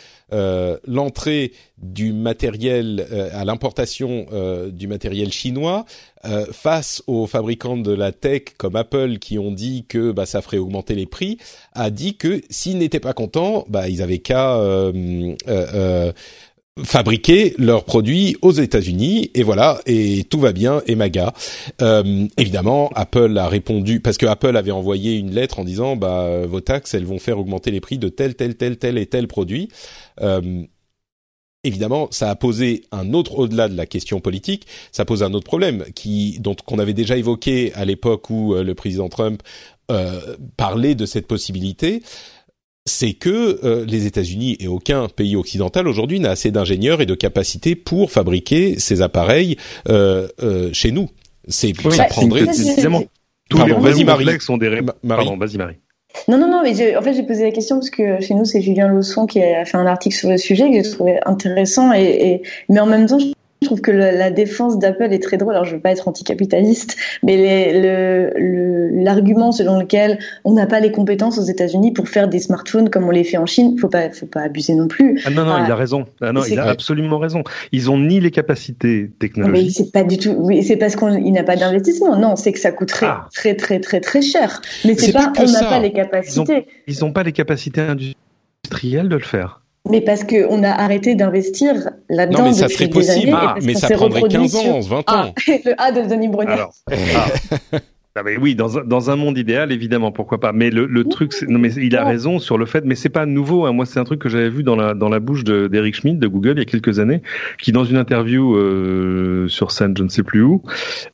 l'entrée du matériel, à l'importation du matériel chinois, face aux fabricants de la tech comme Apple qui ont dit que bah, ça ferait augmenter les prix, a dit que s'ils n'étaient pas contents, bah, ils avaient qu'à fabriquer leurs produits aux États-Unis et voilà et tout va bien et maga. Euh, évidemment, Apple a répondu parce que Apple avait envoyé une lettre en disant bah vos taxes elles vont faire augmenter les prix de tel tel tel tel et tel produit. Euh, évidemment, ça a posé un autre au-delà de la question politique, ça pose un autre problème qui dont qu'on avait déjà évoqué à l'époque où euh, le président Trump euh, parlait de cette possibilité c'est que euh, les États-Unis et aucun pays occidental aujourd'hui n'a assez d'ingénieurs et de capacités pour fabriquer ces appareils euh, euh, chez nous. C'est oui, ça prendrait précisément. Tous Pardon, les vas-y Marie. sont des Marie. Pardon, vas-y Marie. Non, non, non, mais en fait, j'ai posé la question parce que chez nous, c'est Julien Lausson qui a fait un article sur le sujet que j'ai trouvé intéressant et, et, mais en même temps, je trouve que la défense d'Apple est très drôle. Alors, je veux pas être anticapitaliste, mais l'argument le, selon lequel on n'a pas les compétences aux États-Unis pour faire des smartphones comme on les fait en Chine, faut pas, faut pas abuser non plus. Ah non, non, ah, il a raison. Ah non, il a absolument raison. Ils ont ni les capacités technologiques. Mais c'est pas du tout. Oui, c'est parce qu'il n'a pas d'investissement. Non, c'est que ça coûterait ah. très, très, très, très cher. Mais c'est pas, on n'a pas les capacités. Ils n'ont pas les capacités industrielles de le faire. Mais parce qu'on a arrêté d'investir là-dedans. Non, mais ça serait possible, ah, mais ça prendrait 15 ans, 20 ans. Ah, le A de Denis Brogniart. Alors, ah. Ah oui, dans un, dans un monde idéal, évidemment, pourquoi pas. Mais le, le truc, non, mais il a raison sur le fait, mais c'est pas nouveau. Hein. Moi, c'est un truc que j'avais vu dans la dans la bouche d'Eric Schmidt de Google il y a quelques années, qui dans une interview euh, sur scène, je ne sais plus où,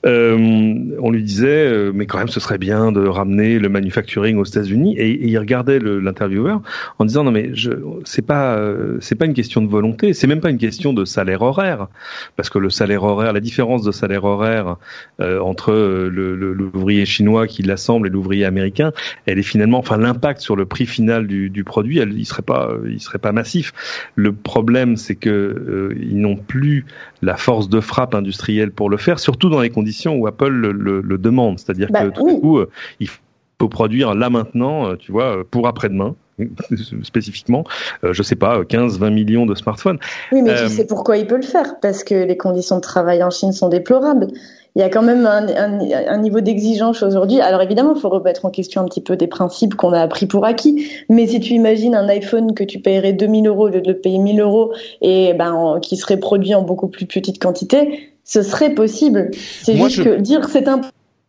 euh, on lui disait, euh, mais quand même, ce serait bien de ramener le manufacturing aux États-Unis, et, il regardait l'intervieweur en disant, non mais je, c'est pas euh, c'est pas une question de volonté, c'est même pas une question de salaire horaire, parce que le salaire horaire, la différence de salaire horaire euh, entre le, le, le l'ouvrier chinois qui l'assemble et l'ouvrier américain, elle est finalement, enfin l'impact sur le prix final du, du produit, elle, il serait pas, il serait pas massif. Le problème, c'est que euh, ils n'ont plus la force de frappe industrielle pour le faire, surtout dans les conditions où Apple le, le, demande, c'est-à-dire bah que tout à coup, euh, il faut produire là maintenant, euh, tu vois, pour après-demain spécifiquement, euh, je sais pas, 15-20 millions de smartphones. Oui, mais tu sais pourquoi il peut le faire Parce que les conditions de travail en Chine sont déplorables il y a quand même un, un, un niveau d'exigence aujourd'hui. Alors évidemment, il faut remettre en question un petit peu des principes qu'on a appris pour acquis. Mais si tu imagines un iPhone que tu paierais 2000 euros au lieu de le payer 1000 euros et ben qui serait produit en beaucoup plus petite quantité, ce serait possible. C'est juste que dire c'est un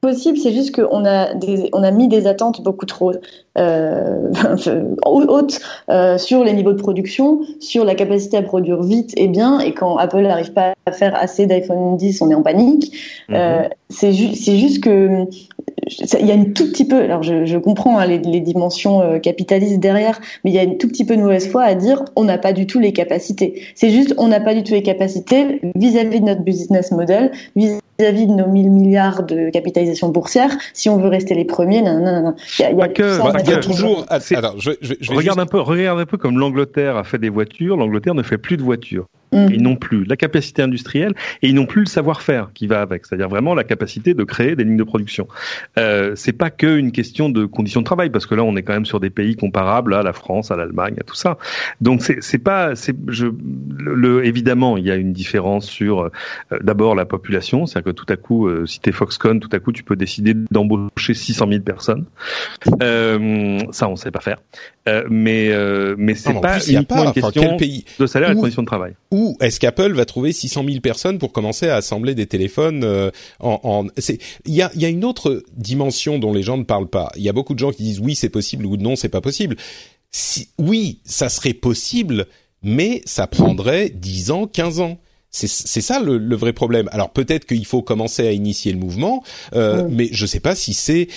possible, c'est juste qu'on a des, on a mis des attentes beaucoup trop euh, hautes euh, sur les niveaux de production, sur la capacité à produire vite et bien. Et quand Apple n'arrive pas à faire assez d'iPhone 10, on est en panique. Mhm. Euh, c'est c'est juste que il y a une tout petit peu, alors je, je comprends hein, les, les, dimensions euh, capitalistes derrière, mais il y a une tout petit peu de mauvaise foi à dire on n'a pas du tout les capacités. C'est juste on n'a pas du tout les capacités vis-à-vis de notre business model, vis-à-vis de nos 1000 milliards de capitalisation boursière, si on veut rester les premiers. Non, non, non. Il y a, il y a, que, il y a toujours. Alors, je, je, je regarde un peu, regarde un peu comme l'Angleterre a fait des voitures. L'Angleterre ne fait plus de voitures. Mm. Ils n'ont plus la capacité industrielle et ils n'ont plus le savoir-faire qui va avec, c'est-à-dire vraiment la capacité de créer des lignes de production. Euh, c'est pas que une question de conditions de travail, parce que là on est quand même sur des pays comparables à la France, à l'Allemagne, à tout ça. Donc c'est c'est pas c'est je le, évidemment il y a une différence sur euh, d'abord la population, c'est-à-dire que tout à coup euh, si t'es Foxconn, tout à coup tu peux décider d'embaucher 600 000 personnes. Euh, ça on sait pas faire. Euh, mais mais c'est pas uniquement une question de salaire et de conditions de travail où est-ce qu'Apple va trouver 600 000 personnes pour commencer à assembler des téléphones euh, en, en... il y a, y a une autre dimension dont les gens ne parlent pas. Il y a beaucoup de gens qui disent oui c'est possible ou non c'est pas possible. Si, oui ça serait possible, mais ça prendrait 10 ans, 15 ans. C'est ça le, le, vrai problème. Alors peut-être qu'il faut commencer à initier le mouvement, euh, mais je sais pas si c'est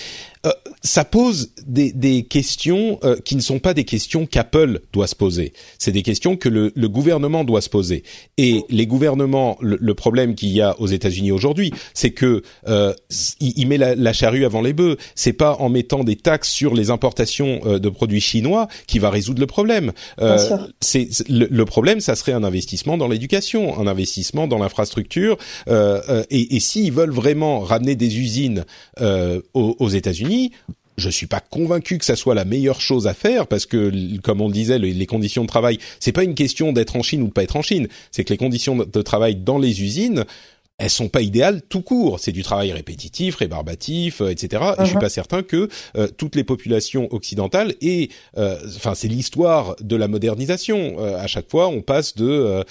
euh, ça pose des, des questions euh, qui ne sont pas des questions qu'Apple doit se poser. C'est des questions que le, le, gouvernement doit se poser. Et les gouvernements, le, problème qu'il y a aux États-Unis aujourd'hui, c'est que euh, il, met la, charrue avant les bœufs. C'est pas en mettant des taxes sur les importations euh, de produits chinois qui va résoudre le problème. c'est le, problème, ça serait un investissement dans l'éducation, un investissement dans l'infrastructure. et, et s'ils veulent vraiment ramener des usines aux, aux États-Unis je suis pas convaincu que ça soit la meilleure chose à faire parce que, comme on disait, les conditions de travail, c'est pas une question d'être en Chine ou de pas être en Chine. C'est que les conditions de travail dans les usines, elles sont pas idéales tout court. C'est du travail répétitif, rébarbatif, euh, etc. Et je suis uh-huh. pas certain que euh, toutes les populations occidentales et euh, enfin c'est l'histoire de la modernisation. à chaque fois, on passe de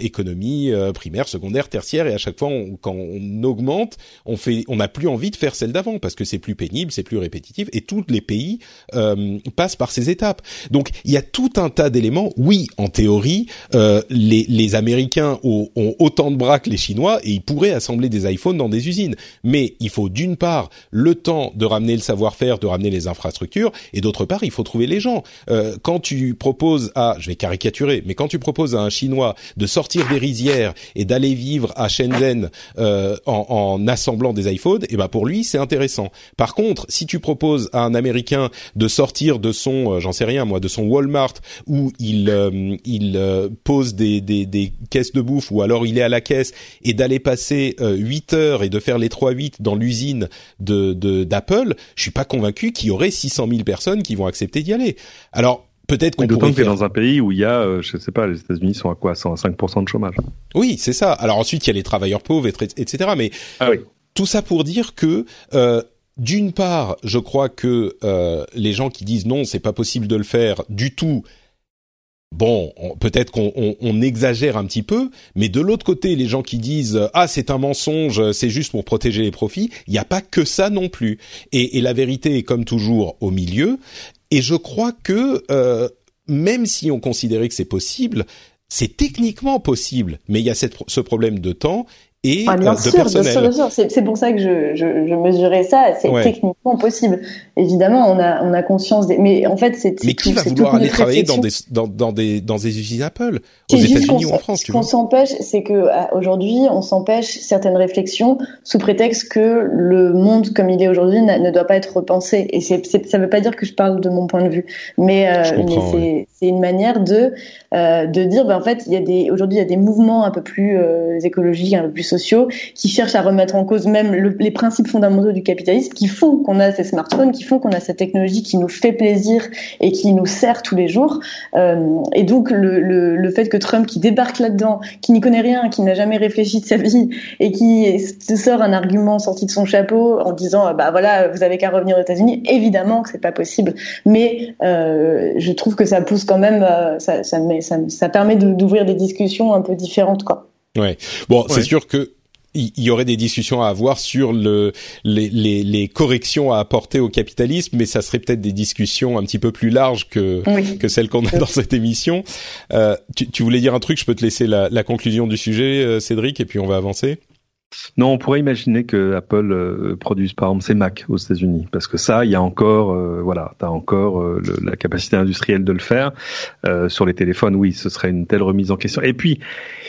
économie primaire, secondaire, tertiaire, et à chaque fois, on, quand on augmente, on fait, on n'a plus envie de faire celle d'avant parce que c'est plus pénible, c'est plus répétitif, et tous les pays passent par ces étapes. Donc il y a tout un tas d'éléments. Oui, en théorie, les, les Américains ont, ont, autant de bras que les Chinois et ils assembler des iPhones dans des usines. Mais il faut d'une part le temps de ramener le savoir-faire, de ramener les infrastructures, et d'autre part il faut trouver les gens. Euh, quand tu proposes à, je vais caricaturer, mais quand tu proposes à un Chinois de sortir des rizières et d'aller vivre à Shenzhen euh, en, en, assemblant des iPhones, et eh ben pour lui c'est intéressant. Par contre, si tu proposes à un Américain de sortir de son, euh, j'en sais rien moi, de son Walmart où il euh, il pose des, des, des caisses de bouffe ou alors il est à la caisse et d'aller passer passer 8 euh, heures et de faire les 3-8 dans l'usine de d'Apple, je suis pas convaincu qu'il y aurait 600 000 personnes qui vont accepter d'y aller. Alors peut-être qu'on pourrait faire... dans un pays où il y a, euh, je sais pas, les États-Unis sont à quoi 105% de chômage. Oui, c'est ça. Alors ensuite, il y a les travailleurs pauvres, etc. Mais ah tout ça pour dire que euh, d'une part, je crois que les gens qui disent non, c'est pas possible de le faire du tout, bon, peut-être qu'on exagère un petit peu, mais de l'autre côté, les gens qui disent ah c'est un mensonge, c'est juste pour protéger les profits, il n'y a pas que ça non plus. Et, la vérité est comme toujours au milieu. Et je crois que euh, même si on considérait que c'est possible, c'est techniquement possible, mais il y a ce problème de temps et ah, bien sûr, Bien sûr, C'est pour ça que je, je, je mesurais ça. C'est techniquement possible. Évidemment, on a, on a conscience des. Mais en fait, c'est. Mais qui va vouloir aller travailler dans des, dans, dans, des, dans des usines Apple aux États-Unis ou en France Ce qu'on s'empêche, c'est que aujourd'hui, on s'empêche certaines réflexions sous prétexte que le monde comme il est aujourd'hui ne doit pas être repensé. Et c'est, ça ne veut pas dire que je parle de mon point de vue, mais, euh, mais c'est, une manière de euh, de dire, ben, en fait, il y a des aujourd'hui, il y a des mouvements un peu plus euh, écologiques, un peu plus sociaux, qui cherchent à remettre en cause même les principes fondamentaux du capitalisme, qui font qu'on a ces smartphones, qui font qu'on a cette technologie qui nous fait plaisir et qui nous sert tous les jours. Euh, et donc le, le, le, fait que Trump qui débarque là-dedans, qui n'y connaît rien, qui n'a jamais réfléchi de sa vie et qui sort un argument sorti de son chapeau en disant bah voilà vous avez qu'à revenir aux États-Unis, évidemment que c'est pas possible, mais euh, je trouve que ça pousse quand même, euh, ça, ça, met, ça, ça permet d'ouvrir des discussions un peu différentes quoi. Ouais. Bon, c'est sûr que il y aurait des discussions à avoir sur le, les, les, les, corrections à apporter au capitalisme, mais ça serait peut-être des discussions un petit peu plus larges que, que celles qu'on a dans cette émission. Euh, tu, tu, voulais dire un truc Je peux te laisser la, la conclusion du sujet, euh, Cédric, et puis on va avancer. Non, on pourrait imaginer que Apple euh, produise par exemple ses Mac aux États-Unis, parce que ça, il y a encore, euh, voilà, t'as encore euh, la capacité industrielle de le faire. sur les téléphones, oui, ce serait une telle remise en question. Et puis,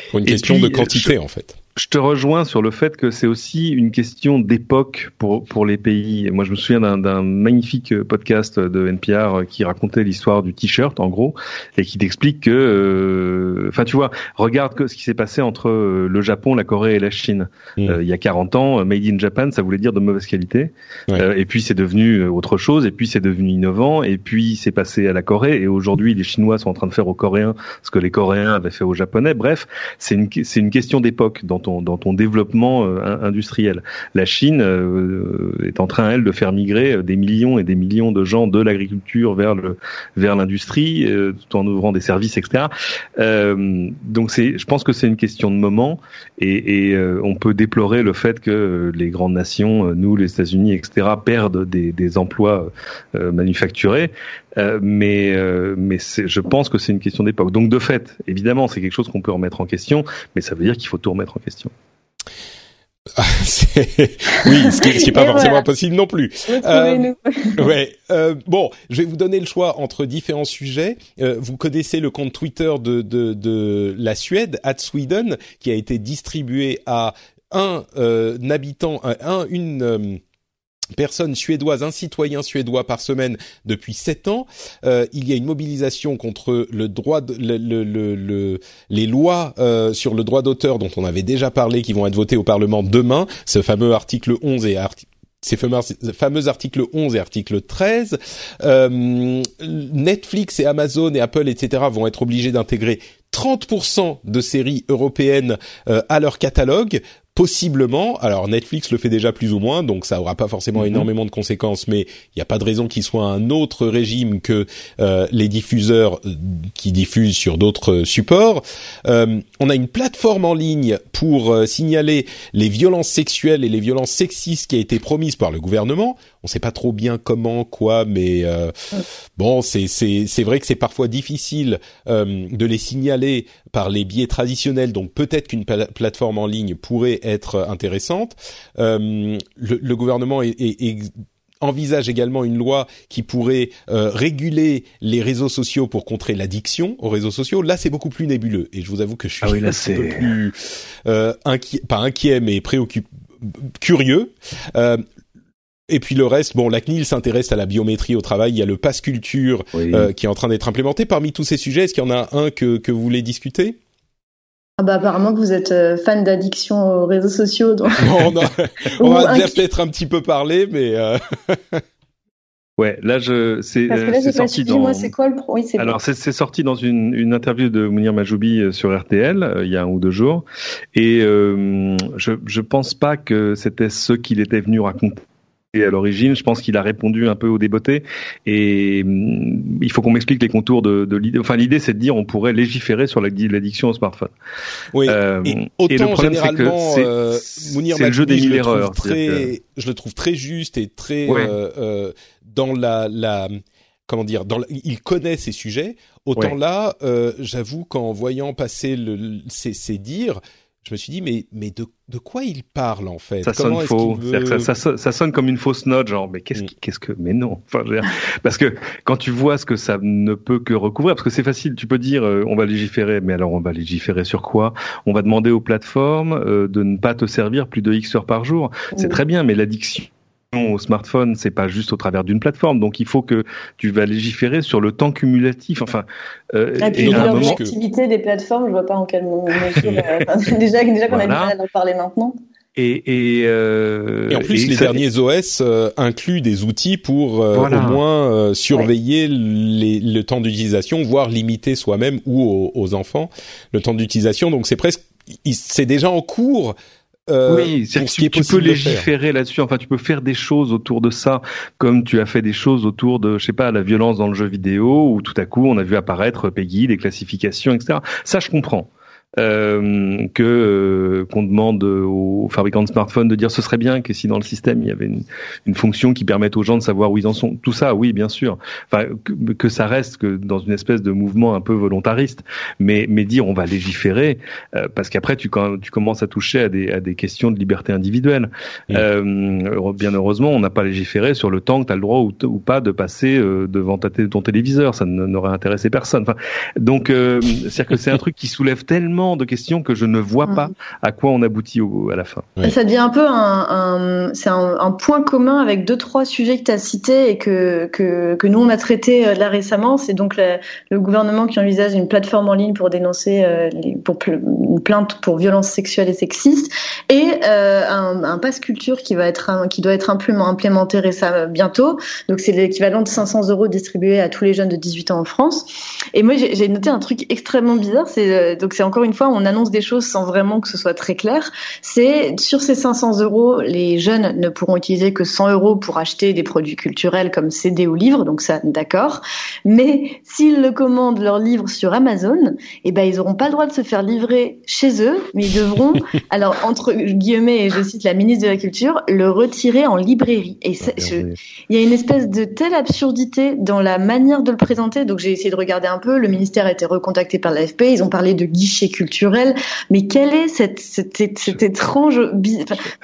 pour une question de quantité, en fait je te rejoins sur le fait que c'est aussi une question d'époque pour pour les pays. Moi, je me souviens d'un magnifique podcast de NPR qui racontait l'histoire du t-shirt, en gros, et qui t'explique que, euh, enfin, tu vois, regarde que ce qui s'est passé entre euh, le Japon, la Corée et la Chine. Mm. Euh, il y a 40 ans, Made in Japan, ça voulait dire de mauvaise qualité. et puis c'est devenu autre chose, et puis c'est devenu innovant, et puis c'est passé à la Corée, et aujourd'hui les Chinois sont en train de faire aux Coréens ce que les Coréens avaient fait aux Japonais. Bref, c'est une c'est une question d'époque dans ton développement euh, industriel. La Chine euh, est en train, elle, de faire migrer euh, des millions et des millions de gens de l'agriculture vers vers l'industrie, tout en ouvrant des services, etc. donc c'est, je pense que c'est une question de moment, et, on peut déplorer le fait que les grandes nations, nous, les États-Unis, etc., perdent des emplois manufacturés. Mais mais je pense que c'est une question d'époque. Donc de fait, évidemment, c'est quelque chose qu'on peut remettre en question, mais ça veut dire qu'il faut tout remettre en question. oui, ce qui, n'est pas forcément possible non plus. Euh, ouais. Euh, bon, je vais vous donner le choix entre différents sujets. Euh, vous connaissez le compte Twitter de, de, de la Suède, at Sweden, qui a été distribué à un euh, habitant, un, une personne suédoise, un citoyen suédois par semaine depuis sept ans. Euh, il y a une mobilisation contre le droit, de, le, le, le, les lois euh, sur le droit d'auteur dont on avait déjà parlé, qui vont être votées au Parlement demain. Ce fameux article 11 et article ces fameux articles 11 et article 13. Euh, Netflix et Amazon et Apple, etc. vont être obligés d'intégrer 30% de séries européennes euh, à leur catalogue possiblement, alors Netflix le fait déjà plus ou moins, donc ça aura pas forcément mhm. énormément de conséquences, mais il n'y a pas de raison qu'il soit un autre régime que euh, les diffuseurs euh, qui diffusent sur d'autres supports. Euh, on a une plateforme en ligne pour signaler les violences sexuelles et les violences sexistes qui a été promise par le gouvernement. On ne sait pas trop bien comment, quoi, mais bon, c'est vrai que c'est parfois difficile de les signaler par les biais traditionnels, donc peut-être qu'une plateforme en ligne pourrait être intéressante. Euh, le, gouvernement envisage également une loi qui pourrait euh, réguler les réseaux sociaux pour contrer l'addiction aux réseaux sociaux. Là, c'est beaucoup plus nébuleux. Et je vous avoue que je suis ah un peu plus euh, inquiet, pas inquiet, mais préoccupé, curieux. Euh, et puis le reste, bon, la CNIL s'intéresse à la biométrie au travail. Il y a le pass culture euh, qui est en train d'être implémenté. Parmi tous ces sujets, est-ce qu'il y en a un que, que vous voulez discuter? Ah bah apparemment que vous êtes euh, fan d'addiction aux réseaux sociaux. Donc... on, on va déjà peut-être un petit peu parler, mais. Euh... Ouais, là je c'est sorti dans. Moi, c'est quoi le oui, Alors c'est sorti dans une, une interview de Mounir Majoubi euh, sur RTL il y a un ou deux jours, et je je pense pas que c'était ce qu'il était venu raconter à l'origine. Je pense qu'il a répondu un peu au déboté et hum, il faut qu'on m'explique les contours de, de l'idée. Enfin, l'idée, c'est de dire on pourrait légiférer sur l'addiction au smartphone. Oui. Euh, et, autant et le problème, généralement, c'est euh, Mounir le jeu des mille erreurs. Très, Je le trouve très juste et très euh, euh, dans la, la comment dire, dans il connaît ces sujets. Autant là, euh, j'avoue qu'en voyant passer le, ces, ces dires, je me suis dit mais mais de, de quoi il parle en fait? Ça sonne faux. Ça, ça, ça, sonne comme une fausse note, genre mais qu'est-ce mm. qu'est-ce que mais non. Enfin, parce que quand tu vois ce que ça ne peut que recouvrir, parce que c'est facile, tu peux dire euh, on va légiférer, mais alors on va légiférer sur quoi? On va demander aux plateformes euh, de ne pas te servir plus de X heures par jour. C'est très bien, mais l'addiction au smartphone, c'est pas juste au travers d'une plateforme. Donc il faut que tu vas légiférer sur le temps cumulatif. Enfin, euh, et puis l'objectivité des plateformes, je vois pas en quelle mesure. Euh, déjà, déjà qu'on a du mal à en parler maintenant. Et, et, euh, et, en plus, les derniers OS euh, incluent des outils pour euh, au moins euh, surveiller les, le temps d'utilisation, voire limiter soi-même ou aux, aux, enfants le temps d'utilisation. Donc c'est presque, c'est déjà en cours euh, oui, tu, tu peux légiférer là-dessus. Enfin, tu peux faire des choses autour de ça, comme tu as fait des choses autour de, je sais pas, la violence dans le jeu vidéo, où tout à coup on a vu apparaître Peggy, des classifications, etc. Ça, je comprends euh, que euh, qu'on demande aux fabricants de smartphones de dire ce serait bien que si dans le système il y avait une, une, fonction qui permette aux gens de savoir où ils en sont. Tout ça, oui, bien sûr. Enfin, que, que, ça reste que dans une espèce de mouvement un peu volontariste, mais mais dire on va légiférer euh, parce qu'après tu quand tu commences à toucher à des à des questions de liberté individuelle. Euh, bien heureusement, on n'a pas légiféré sur le temps que tu as le droit ou, ou, pas de passer euh, devant ta ton téléviseur. Ça n'aurait intéressé personne. Enfin, donc c'est-à-dire que c'est un truc qui soulève tellement de questions que je ne vois pas mm. à quoi on aboutit au, à la fin. Ça devient un peu un, un c'est un, un, point commun avec deux trois sujets que tu as cités et que, que, que nous on a traité euh, là récemment. C'est donc le gouvernement qui envisage une plateforme en ligne pour dénoncer euh, les, pour une plainte pour violences sexuelles et sexistes et euh, un, un pass culture qui va être un, qui doit être implémenté récemment bientôt. Donc c'est l'équivalent de 500 euros distribués à tous les jeunes de 18 ans en France. Et moi j'ai noté un truc extrêmement bizarre. C'est donc c'est encore une une fois, on annonce des choses sans vraiment que ce soit très clair. C'est sur ces 500 euros, les jeunes ne pourront utiliser que 100 euros pour acheter des produits culturels comme CD ou livres, donc ça, d'accord. Mais s'ils le commandent leur livre sur Amazon, eh ben ils n'auront pas le droit de se faire livrer chez eux, mais ils devront, alors entre guillemets, et je cite la ministre de la Culture, le retirer en librairie. Et il y a une espèce de telle absurdité dans la manière de le présenter. Donc j'ai essayé de regarder un peu. Le ministère a été recontacté par l'AFP. Ils ont parlé de guichets culturel. Mais quelle est cette, cette, cette étrange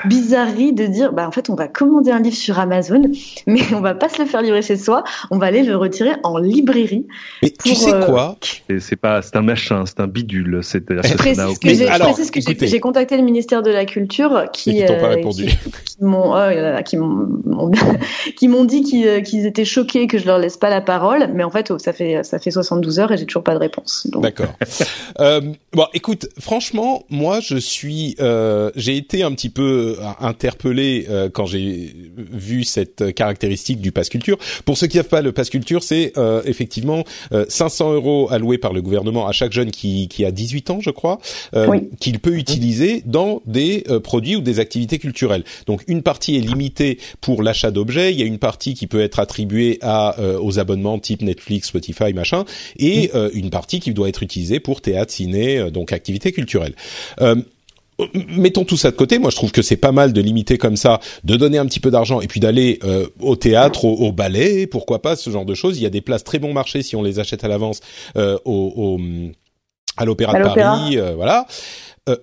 bizarrerie de dire, bah en fait, on va commander un livre sur Amazon, mais on va pas se le faire livrer chez soi, on va aller le retirer en librairie. Mais tu sais euh, quoi? C'est pas, c'est un machin, c'est un bidule. C'est précise que j'ai j'ai contacté le ministère de la Culture qui, euh, qui, qui m'ont qui m'ont qui m'ont dit euh, qu'ils étaient choqués que je leur laisse pas la parole, mais en fait, oh, ça fait ça fait 72 heures et j'ai toujours pas de réponse. D'accord. euh, bon, écoute, franchement, moi, je suis, euh, j'ai été un petit peu euh, interpellé euh, quand j'ai vu cette caractéristique du pass culture. Pour ceux qui savent pas, le pass culture, c'est euh, effectivement 500 euros alloués par le gouvernement à chaque jeune qui, qui a 18 ans, je crois, qu'il peut utiliser dans des produits ou des activités culturelles. Donc, une partie est limitée pour l'achat d'objets. Il y a une partie qui peut être attribuée à aux abonnements type Netflix, Spotify, machin, et une partie qui doit être utilisée pour théâtre, ciné, donc activité culturelle. Euh, mettons tout ça de côté. Moi, je trouve que c'est pas mal de limiter comme ça, de donner un petit peu d'argent et puis d'aller euh, au théâtre, au, ballet, pourquoi pas ce genre de choses. Il y a des places très bon marché si on les achète à l'avance euh, au, à l'Opéra de Paris, voilà.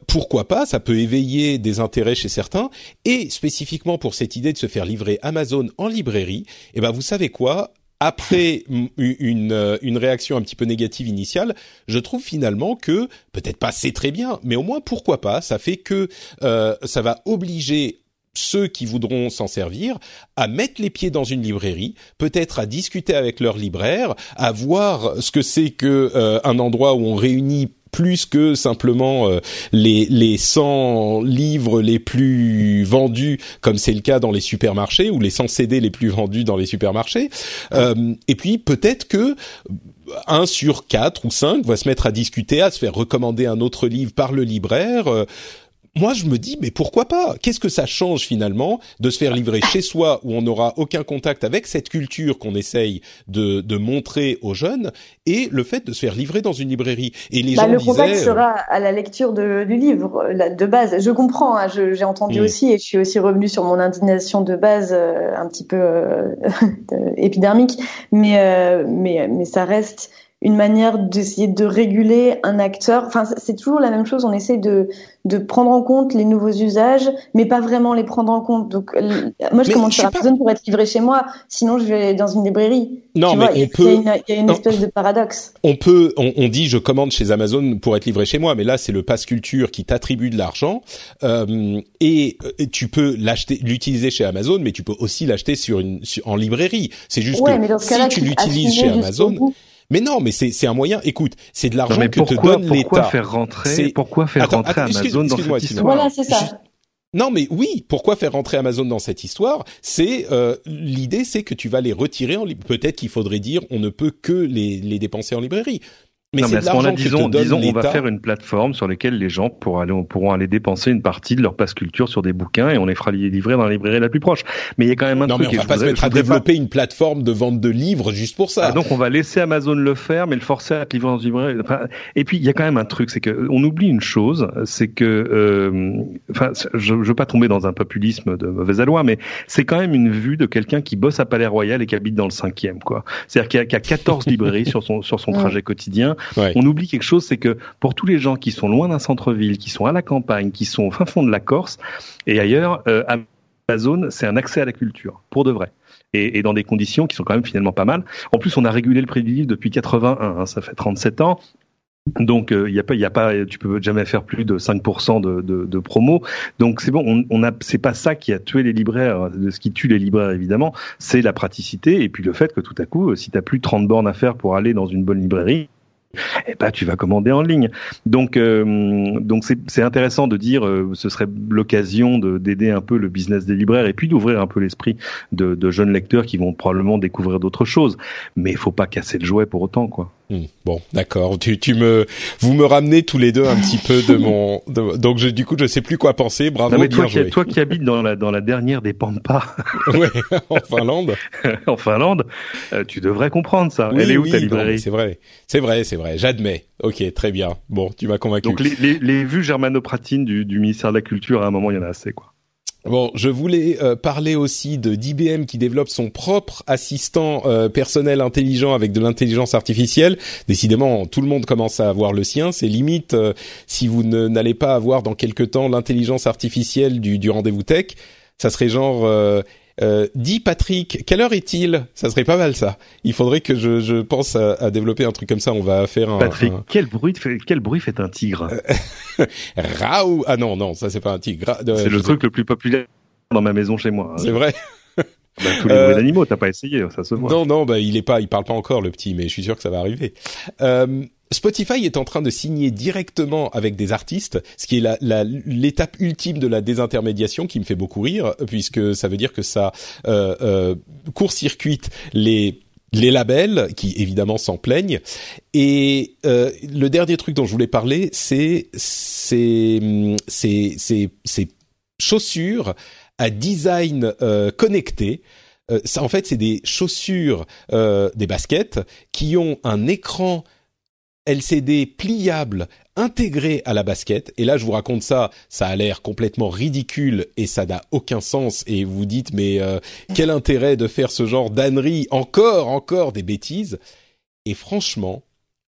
pourquoi pas Ça peut éveiller des intérêts chez certains. Et spécifiquement pour cette idée de se faire livrer Amazon en librairie, eh ben vous savez quoi? Après une, euh, une réaction un petit peu négative initiale, je trouve finalement que peut-être pas c'est très bien, mais au moins pourquoi pas, ça fait que euh, ça va obliger ceux qui voudront s'en servir à mettre les pieds dans une librairie, peut-être à discuter avec leur libraire, à voir ce que c'est que euh, un endroit où on réunit plus que simplement euh, les les 100 livres les plus vendus comme c'est le cas dans les supermarchés ou les 100 CD les plus vendus dans les supermarchés euh, et puis peut-être que un sur quatre ou cinq va se mettre à discuter, à se faire recommander un autre livre par le libraire. Euh, moi, je me dis, mais pourquoi pas? Qu'est-ce que ça change finalement de se faire livrer chez soi où on n'aura aucun contact avec cette culture qu'on essaye de, de, montrer aux jeunes et le fait de se faire livrer dans une librairie? Et les bah, gens le contact euh, sera à la lecture de, du livre de base. Je comprends, hein, j'ai entendu mm. aussi et je suis aussi revenu sur mon indignation de base euh, un petit peu euh, épidermique, mais, mais, mais ça reste une manière d'essayer de réguler un acteur. Enfin, c'est toujours la même chose. On essaie de, de prendre en compte les nouveaux usages, mais pas vraiment les prendre en compte. Donc, moi, je commence sur Amazon pour être livré chez moi. Sinon, je vais dans une librairie. Non, mais on peut. Il y a une, espèce de paradoxe. On peut. On, dit, je commande chez Amazon pour être livré chez moi, mais là, c'est le pass culture qui t'attribue de l'argent euh, et, tu peux l'acheter, l'utiliser chez Amazon, mais tu peux aussi l'acheter sur une en librairie. C'est juste que si tu l'utilises chez Amazon. Mais non, mais c'est un moyen. Écoute, c'est de l'argent que te donne l'État. Pourquoi faire rentrer Pourquoi faire rentrer Amazon dans cette histoire Voilà, c'est ça. Non, mais oui, pourquoi faire rentrer Amazon dans cette histoire? C'est euh, l'idée, c'est que tu vas les retirer en peut-être qu'il faudrait dire on ne peut que les, les dépenser en librairie. Mais non, mais à ce moment-là, disons, disons on va faire une plateforme sur laquelle les gens pourront aller, pourront aller dépenser une partie de leur passe culture sur des bouquins et on les fera livrer dans la librairie la plus proche. Mais il y a quand même un non, truc. mais on va pas se mettre à développer une plateforme de vente de livres juste pour ça. Ah, donc on va laisser Amazon le faire, mais le forcer à être livré dans une librairie. Enfin, et puis il y a quand même un truc, c'est que on oublie une chose, c'est que, euh, enfin, je, je veux pas tomber dans un populisme de mauvaise aloi, mais c'est quand même une vue de quelqu'un qui bosse à Palais Royal et qui habite dans le cinquième, quoi. C'est-à-dire qu'il y, a 14 librairies sur son sur son trajet quotidien. On oublie quelque chose, c'est que pour tous les gens qui sont loin d'un centre-ville, qui sont à la campagne, qui sont au fin fond de la Corse et ailleurs, euh, Amazon, c'est un accès à la culture, pour de vrai. Et, dans des conditions qui sont quand même finalement pas mal. En plus, on a régulé le prix du livre depuis 81, hein, ça fait 37 ans. Donc il euh, y a pas, y a pas, tu peux jamais faire plus de 5% de, de, promo. Donc c'est bon, on, c'est pas ça qui a tué les libraires. De ce qui tue les libraires évidemment, c'est la praticité et puis le fait que tout à coup, si t'as plus 30 bornes à faire pour aller dans une bonne librairie, eh ben, tu vas commander en ligne. Donc, euh, donc c'est intéressant de dire, euh, ce serait l'occasion d'aider un peu le business des libraires et puis d'ouvrir un peu l'esprit de, de, jeunes lecteurs qui vont probablement découvrir d'autres choses. Mais il faut pas casser le jouet pour autant, quoi. Hmm. Bon, d'accord. Tu, tu me, vous me ramenez tous les deux un petit peu de mon, donc je, du coup, je sais plus quoi penser. Bravo, mais toi, qui, toi qui habites dans la dans la dernière des Pampas, ouais, en Finlande, en Finlande, euh, tu devrais comprendre ça. Elle est où ta librairie C'est vrai, c'est vrai, c'est vrai. J'admets. Ok, très bien. Bon, tu m'as convaincu. Donc les, les, les vues germanopratines du, du ministère de la Culture, à un moment, il y en a assez, quoi. Bon, je voulais euh, parler aussi de d'IBM qui développe son propre assistant euh, personnel intelligent avec de l'intelligence artificielle. Décidément, tout le monde commence à avoir le sien. C'est limite euh, si vous n'allez pas avoir dans quelque temps l'intelligence artificielle du, du rendez-vous tech, ça serait genre euh, dis Patrick, quelle heure est-il? Ça serait pas mal ça. Il faudrait que je, je pense à, à, développer un truc comme ça. On va faire un. Patrick, quel bruit fait quel bruit fait un tigre? Raoult Ah non non, ça c'est pas un tigre. c'est le truc le plus populaire dans ma maison chez moi. Hein. C'est vrai. Bah, tous les bruits euh, d'animaux, t'as pas essayé, ça se voit. Non, non, bah il est pas, il parle pas encore le petit, mais je suis sûr que ça va arriver. Euh, Spotify est en train de signer directement avec des artistes, ce qui est l'étape ultime de la désintermédiation qui me fait beaucoup rire, puisque ça veut dire que ça euh, euh, court-circuite les les labels qui évidemment s'en plaignent. Et euh, le dernier truc dont je voulais parler c'est ces ces chaussures à design euh, connecté. Euh, ça, en fait c'est des chaussures euh, des baskets qui ont un écran LCD pliable intégré à la basket. Et là, je vous raconte ça, ça a l'air complètement ridicule et ça n'a aucun sens. Et vous dites, mais euh, quel intérêt de faire ce genre d'ânerie Encore, encore des bêtises. Et franchement,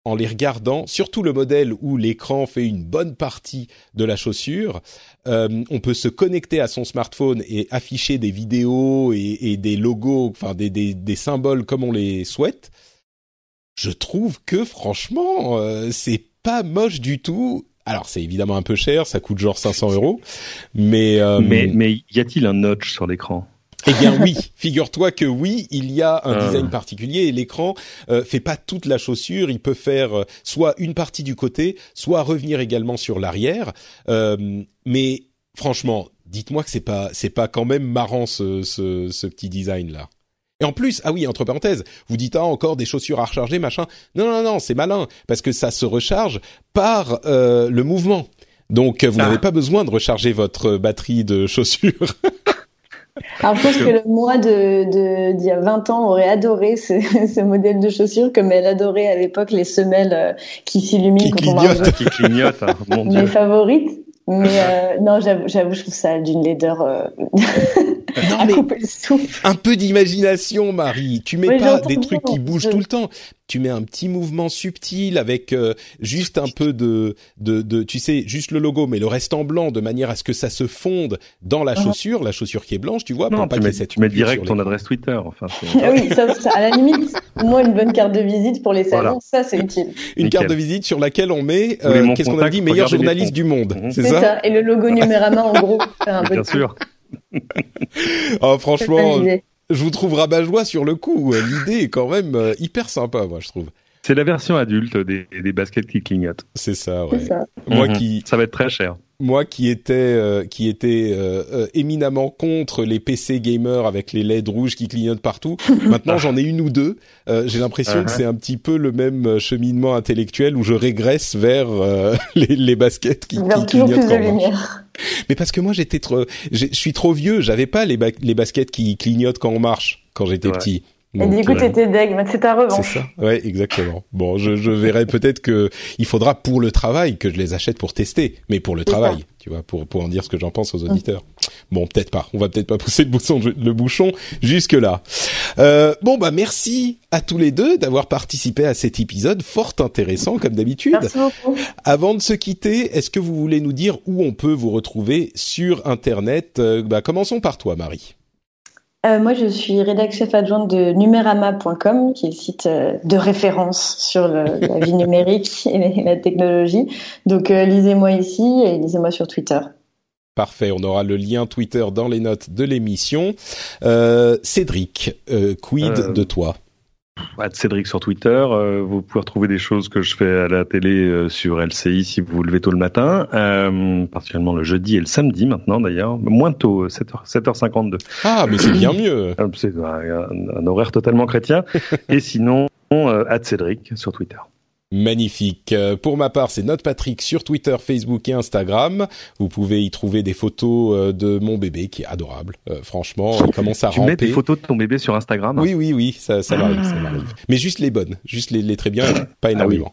en les regardant, surtout le modèle où l'écran fait une bonne partie de la chaussure, euh, on peut se connecter à son smartphone et afficher des vidéos et, des logos, enfin des, des symboles comme on les souhaite je trouve que franchement, euh, c'est pas moche du tout. Alors c'est évidemment un peu cher, ça coûte genre 500 euros, mais euh, mais mais y a-t-il un notch sur l'écran? Eh bien oui, figure-toi que oui, il y a un ah. design particulier et l'écran euh, fait pas toute la chaussure, il peut faire euh, soit une partie du côté, soit revenir également sur l'arrière. mais franchement, dites-moi que c'est pas c'est pas quand même marrant ce, ce, ce petit design là. Et en plus, ah oui, entre parenthèses, vous dites ah encore des chaussures à recharger, machin. Non, non, non, c'est malin parce que ça se recharge par euh, le mouvement. Donc vous Ah. n'avez pas besoin de recharger votre batterie de chaussures. Alors, je pense que le moi de, de, d'il y a 20 ans aurait adoré ce, ce modèle de chaussures comme elle adorait à l'époque les semelles euh, qui s'illuminent Qui quand on marche. clignotent. Qui clignote, hein, mon Mes dieu. favorites. Mais euh, non, j'avoue, j'avoue, je trouve ça d'une laideur euh, non à mais couper le souffle. un peu d'imagination, Marie. Tu mets Oui, pas des trucs qui bougent Je- tout le temps. Tu mets un petit mouvement subtil avec euh, juste un peu de, de, de, tu sais, juste le logo, mais le reste en blanc, de manière à ce que ça se fonde dans la Mhm. chaussure, la chaussure qui est blanche, tu vois, Non, pour pas tu y mets, tu mets direct ton adresse Twitter. Enfin, c'est- Ah oui, ça, ça, à la limite, au moins une bonne carte de visite pour les salons, Voilà. ça c'est utile. Une Nickel. carte de visite sur laquelle on met, euh, qu'est-ce qu'on a dit, meilleur journaliste du monde, Mhm. c'est C'est ça, ça. Et le logo Numérama en gros, pour faire un peu Bien sûr. Oh, franchement. Je vous trouve rabat-joie sur le coup. Euh, L'idée est quand même euh, hyper sympa, moi, je trouve. C'est la version adulte des, des baskets qui clignotent. C'est ça, ouais. Ça. Moi Mhm. qui, Ça va être très cher. moi qui étais, euh, qui était euh, euh, éminemment contre les PC gamers avec les LED rouges qui clignotent partout. Maintenant, j'en ai une ou deux. Euh, J'ai l'impression que Uh-huh. c'est un petit peu le même cheminement intellectuel où je régresse vers euh, les, les baskets qui, Vers qui toujours clignotent plus de lumière. Mais parce que moi, j'étais trop, je suis trop vieux. J'avais pas les, ba- les baskets qui clignotent quand on marche quand j'étais Ouais. petit. Et Donc, du coup, euh, t'étais deg, mais c'est ta c'est revanche. ça. Ouais, exactement. Bon, je, je verrai peut-être que il faudra pour le travail que je les achète pour tester, mais pour le C'est travail, tu vois, pour pour en dire ce que j'en pense aux auditeurs. Bon, peut-être pas. On va peut-être pas pousser le bouchon, le bouchon jusque là. Euh, bon, bah merci à tous les deux d'avoir participé à cet épisode fort intéressant comme d'habitude. Merci beaucoup. Avant de se quitter, est-ce que vous voulez nous dire où on peut vous retrouver sur Internet? Euh, Bah, commençons par toi, Marie. Euh, moi, je suis rédac chef adjointe de numérama.com, qui est le site euh, de référence sur le- la vie numérique et la technologie. Donc, euh, lisez-moi ici et lisez-moi sur Twitter. Parfait, on aura le lien Twitter dans les notes de l'émission. Euh, Cédric, euh, quid Euh, de toi? Cédric sur Twitter. euh, vous pouvez retrouver des choses que je fais à la télé euh, sur LCI si vous vous levez tôt le matin, euh, particulièrement le jeudi et le samedi maintenant d'ailleurs, moins tôt, euh, 7h, 7h52. Ah, mais c'est bien mieux. Euh, C'est un, un horaire totalement chrétien. et sinon, euh, at Cédric sur Twitter. Magnifique. Euh, Pour ma part, c'est Note Patrick sur Twitter, Facebook et Instagram. Vous pouvez y trouver des photos euh, de mon bébé qui est adorable. Euh, franchement, il commence à Tu ramper. mets des photos de ton bébé sur Instagram Oui, oui, oui, ça, ça m'arrive, ça m'arrive. Mais juste les bonnes, juste les, les très bien, pas Ah énormément.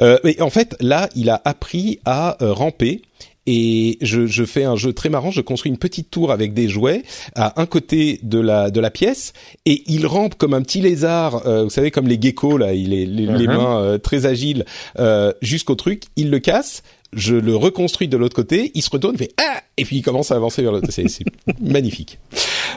euh, mais en fait, là, il a appris à euh, ramper. Et je, je fais un jeu très marrant. Je construis une petite tour avec des jouets à un côté de la de la pièce, et il rampe comme un petit lézard. euh, vous savez, comme les geckos là. Il est les, les Mhm. mains euh, très agiles euh, jusqu'au truc. Il le casse. Je le reconstruis de l'autre côté. Il se retourne, fait ah, et puis il commence à avancer vers l'autre. C'est magnifique.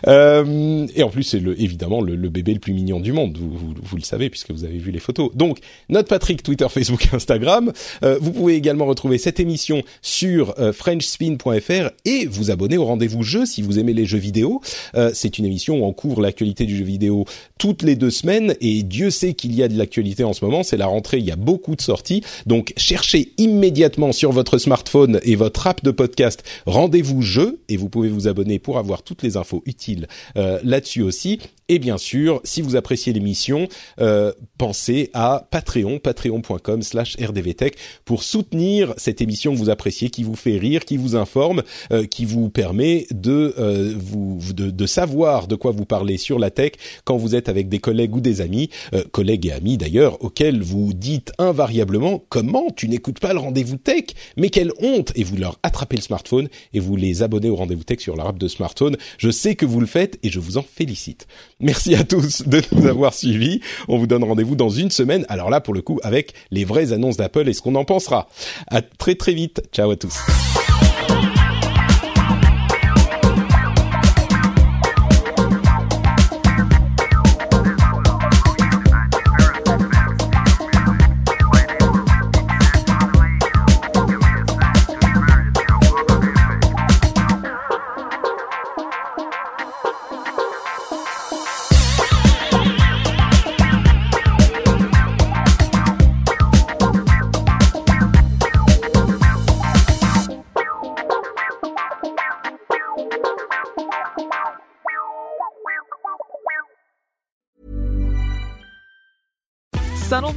Euh, et en plus, c'est le, évidemment le, le bébé le plus mignon du monde. Vous, vous, vous le savez puisque vous avez vu les photos. Donc, notre Patrick, Twitter, Facebook, Instagram. Euh, vous pouvez également retrouver cette émission sur euh, FrenchSpin.fr et vous abonner au rendez-vous jeu si vous aimez les jeux vidéo. Euh, c'est une émission où on couvre l'actualité du jeu vidéo toutes les deux semaines et Dieu sait qu'il y a de l'actualité en ce moment. C'est la rentrée, il y a beaucoup de sorties. Donc, cherchez immédiatement sur votre smartphone et votre app de podcast rendez-vous jeu et vous pouvez vous abonner pour avoir toutes les infos utiles euh, là-dessus aussi. Et bien sûr, si vous appréciez l'émission, euh, pensez à Patreon, patreon.com slash rdvtech pour soutenir cette émission que vous appréciez, qui vous fait rire, qui vous informe, euh, qui vous permet de, euh, vous, de, de savoir de quoi vous parlez sur la tech quand vous êtes avec des collègues ou des amis, euh, collègues et amis d'ailleurs, auxquels vous dites invariablement comment tu n'écoutes pas le rendez-vous tech, mais quelle honte Et vous leur attrapez le smartphone et vous les abonnez au rendez-vous tech sur la rap de smartphone. Je sais que vous le faites et je vous en félicite. Merci à tous de nous avoir suivis. On vous donne rendez-vous dans une semaine. Alors là, pour le coup, avec les vraies annonces d'Apple et ce qu'on en pensera. À très très vite. Ciao à tous. está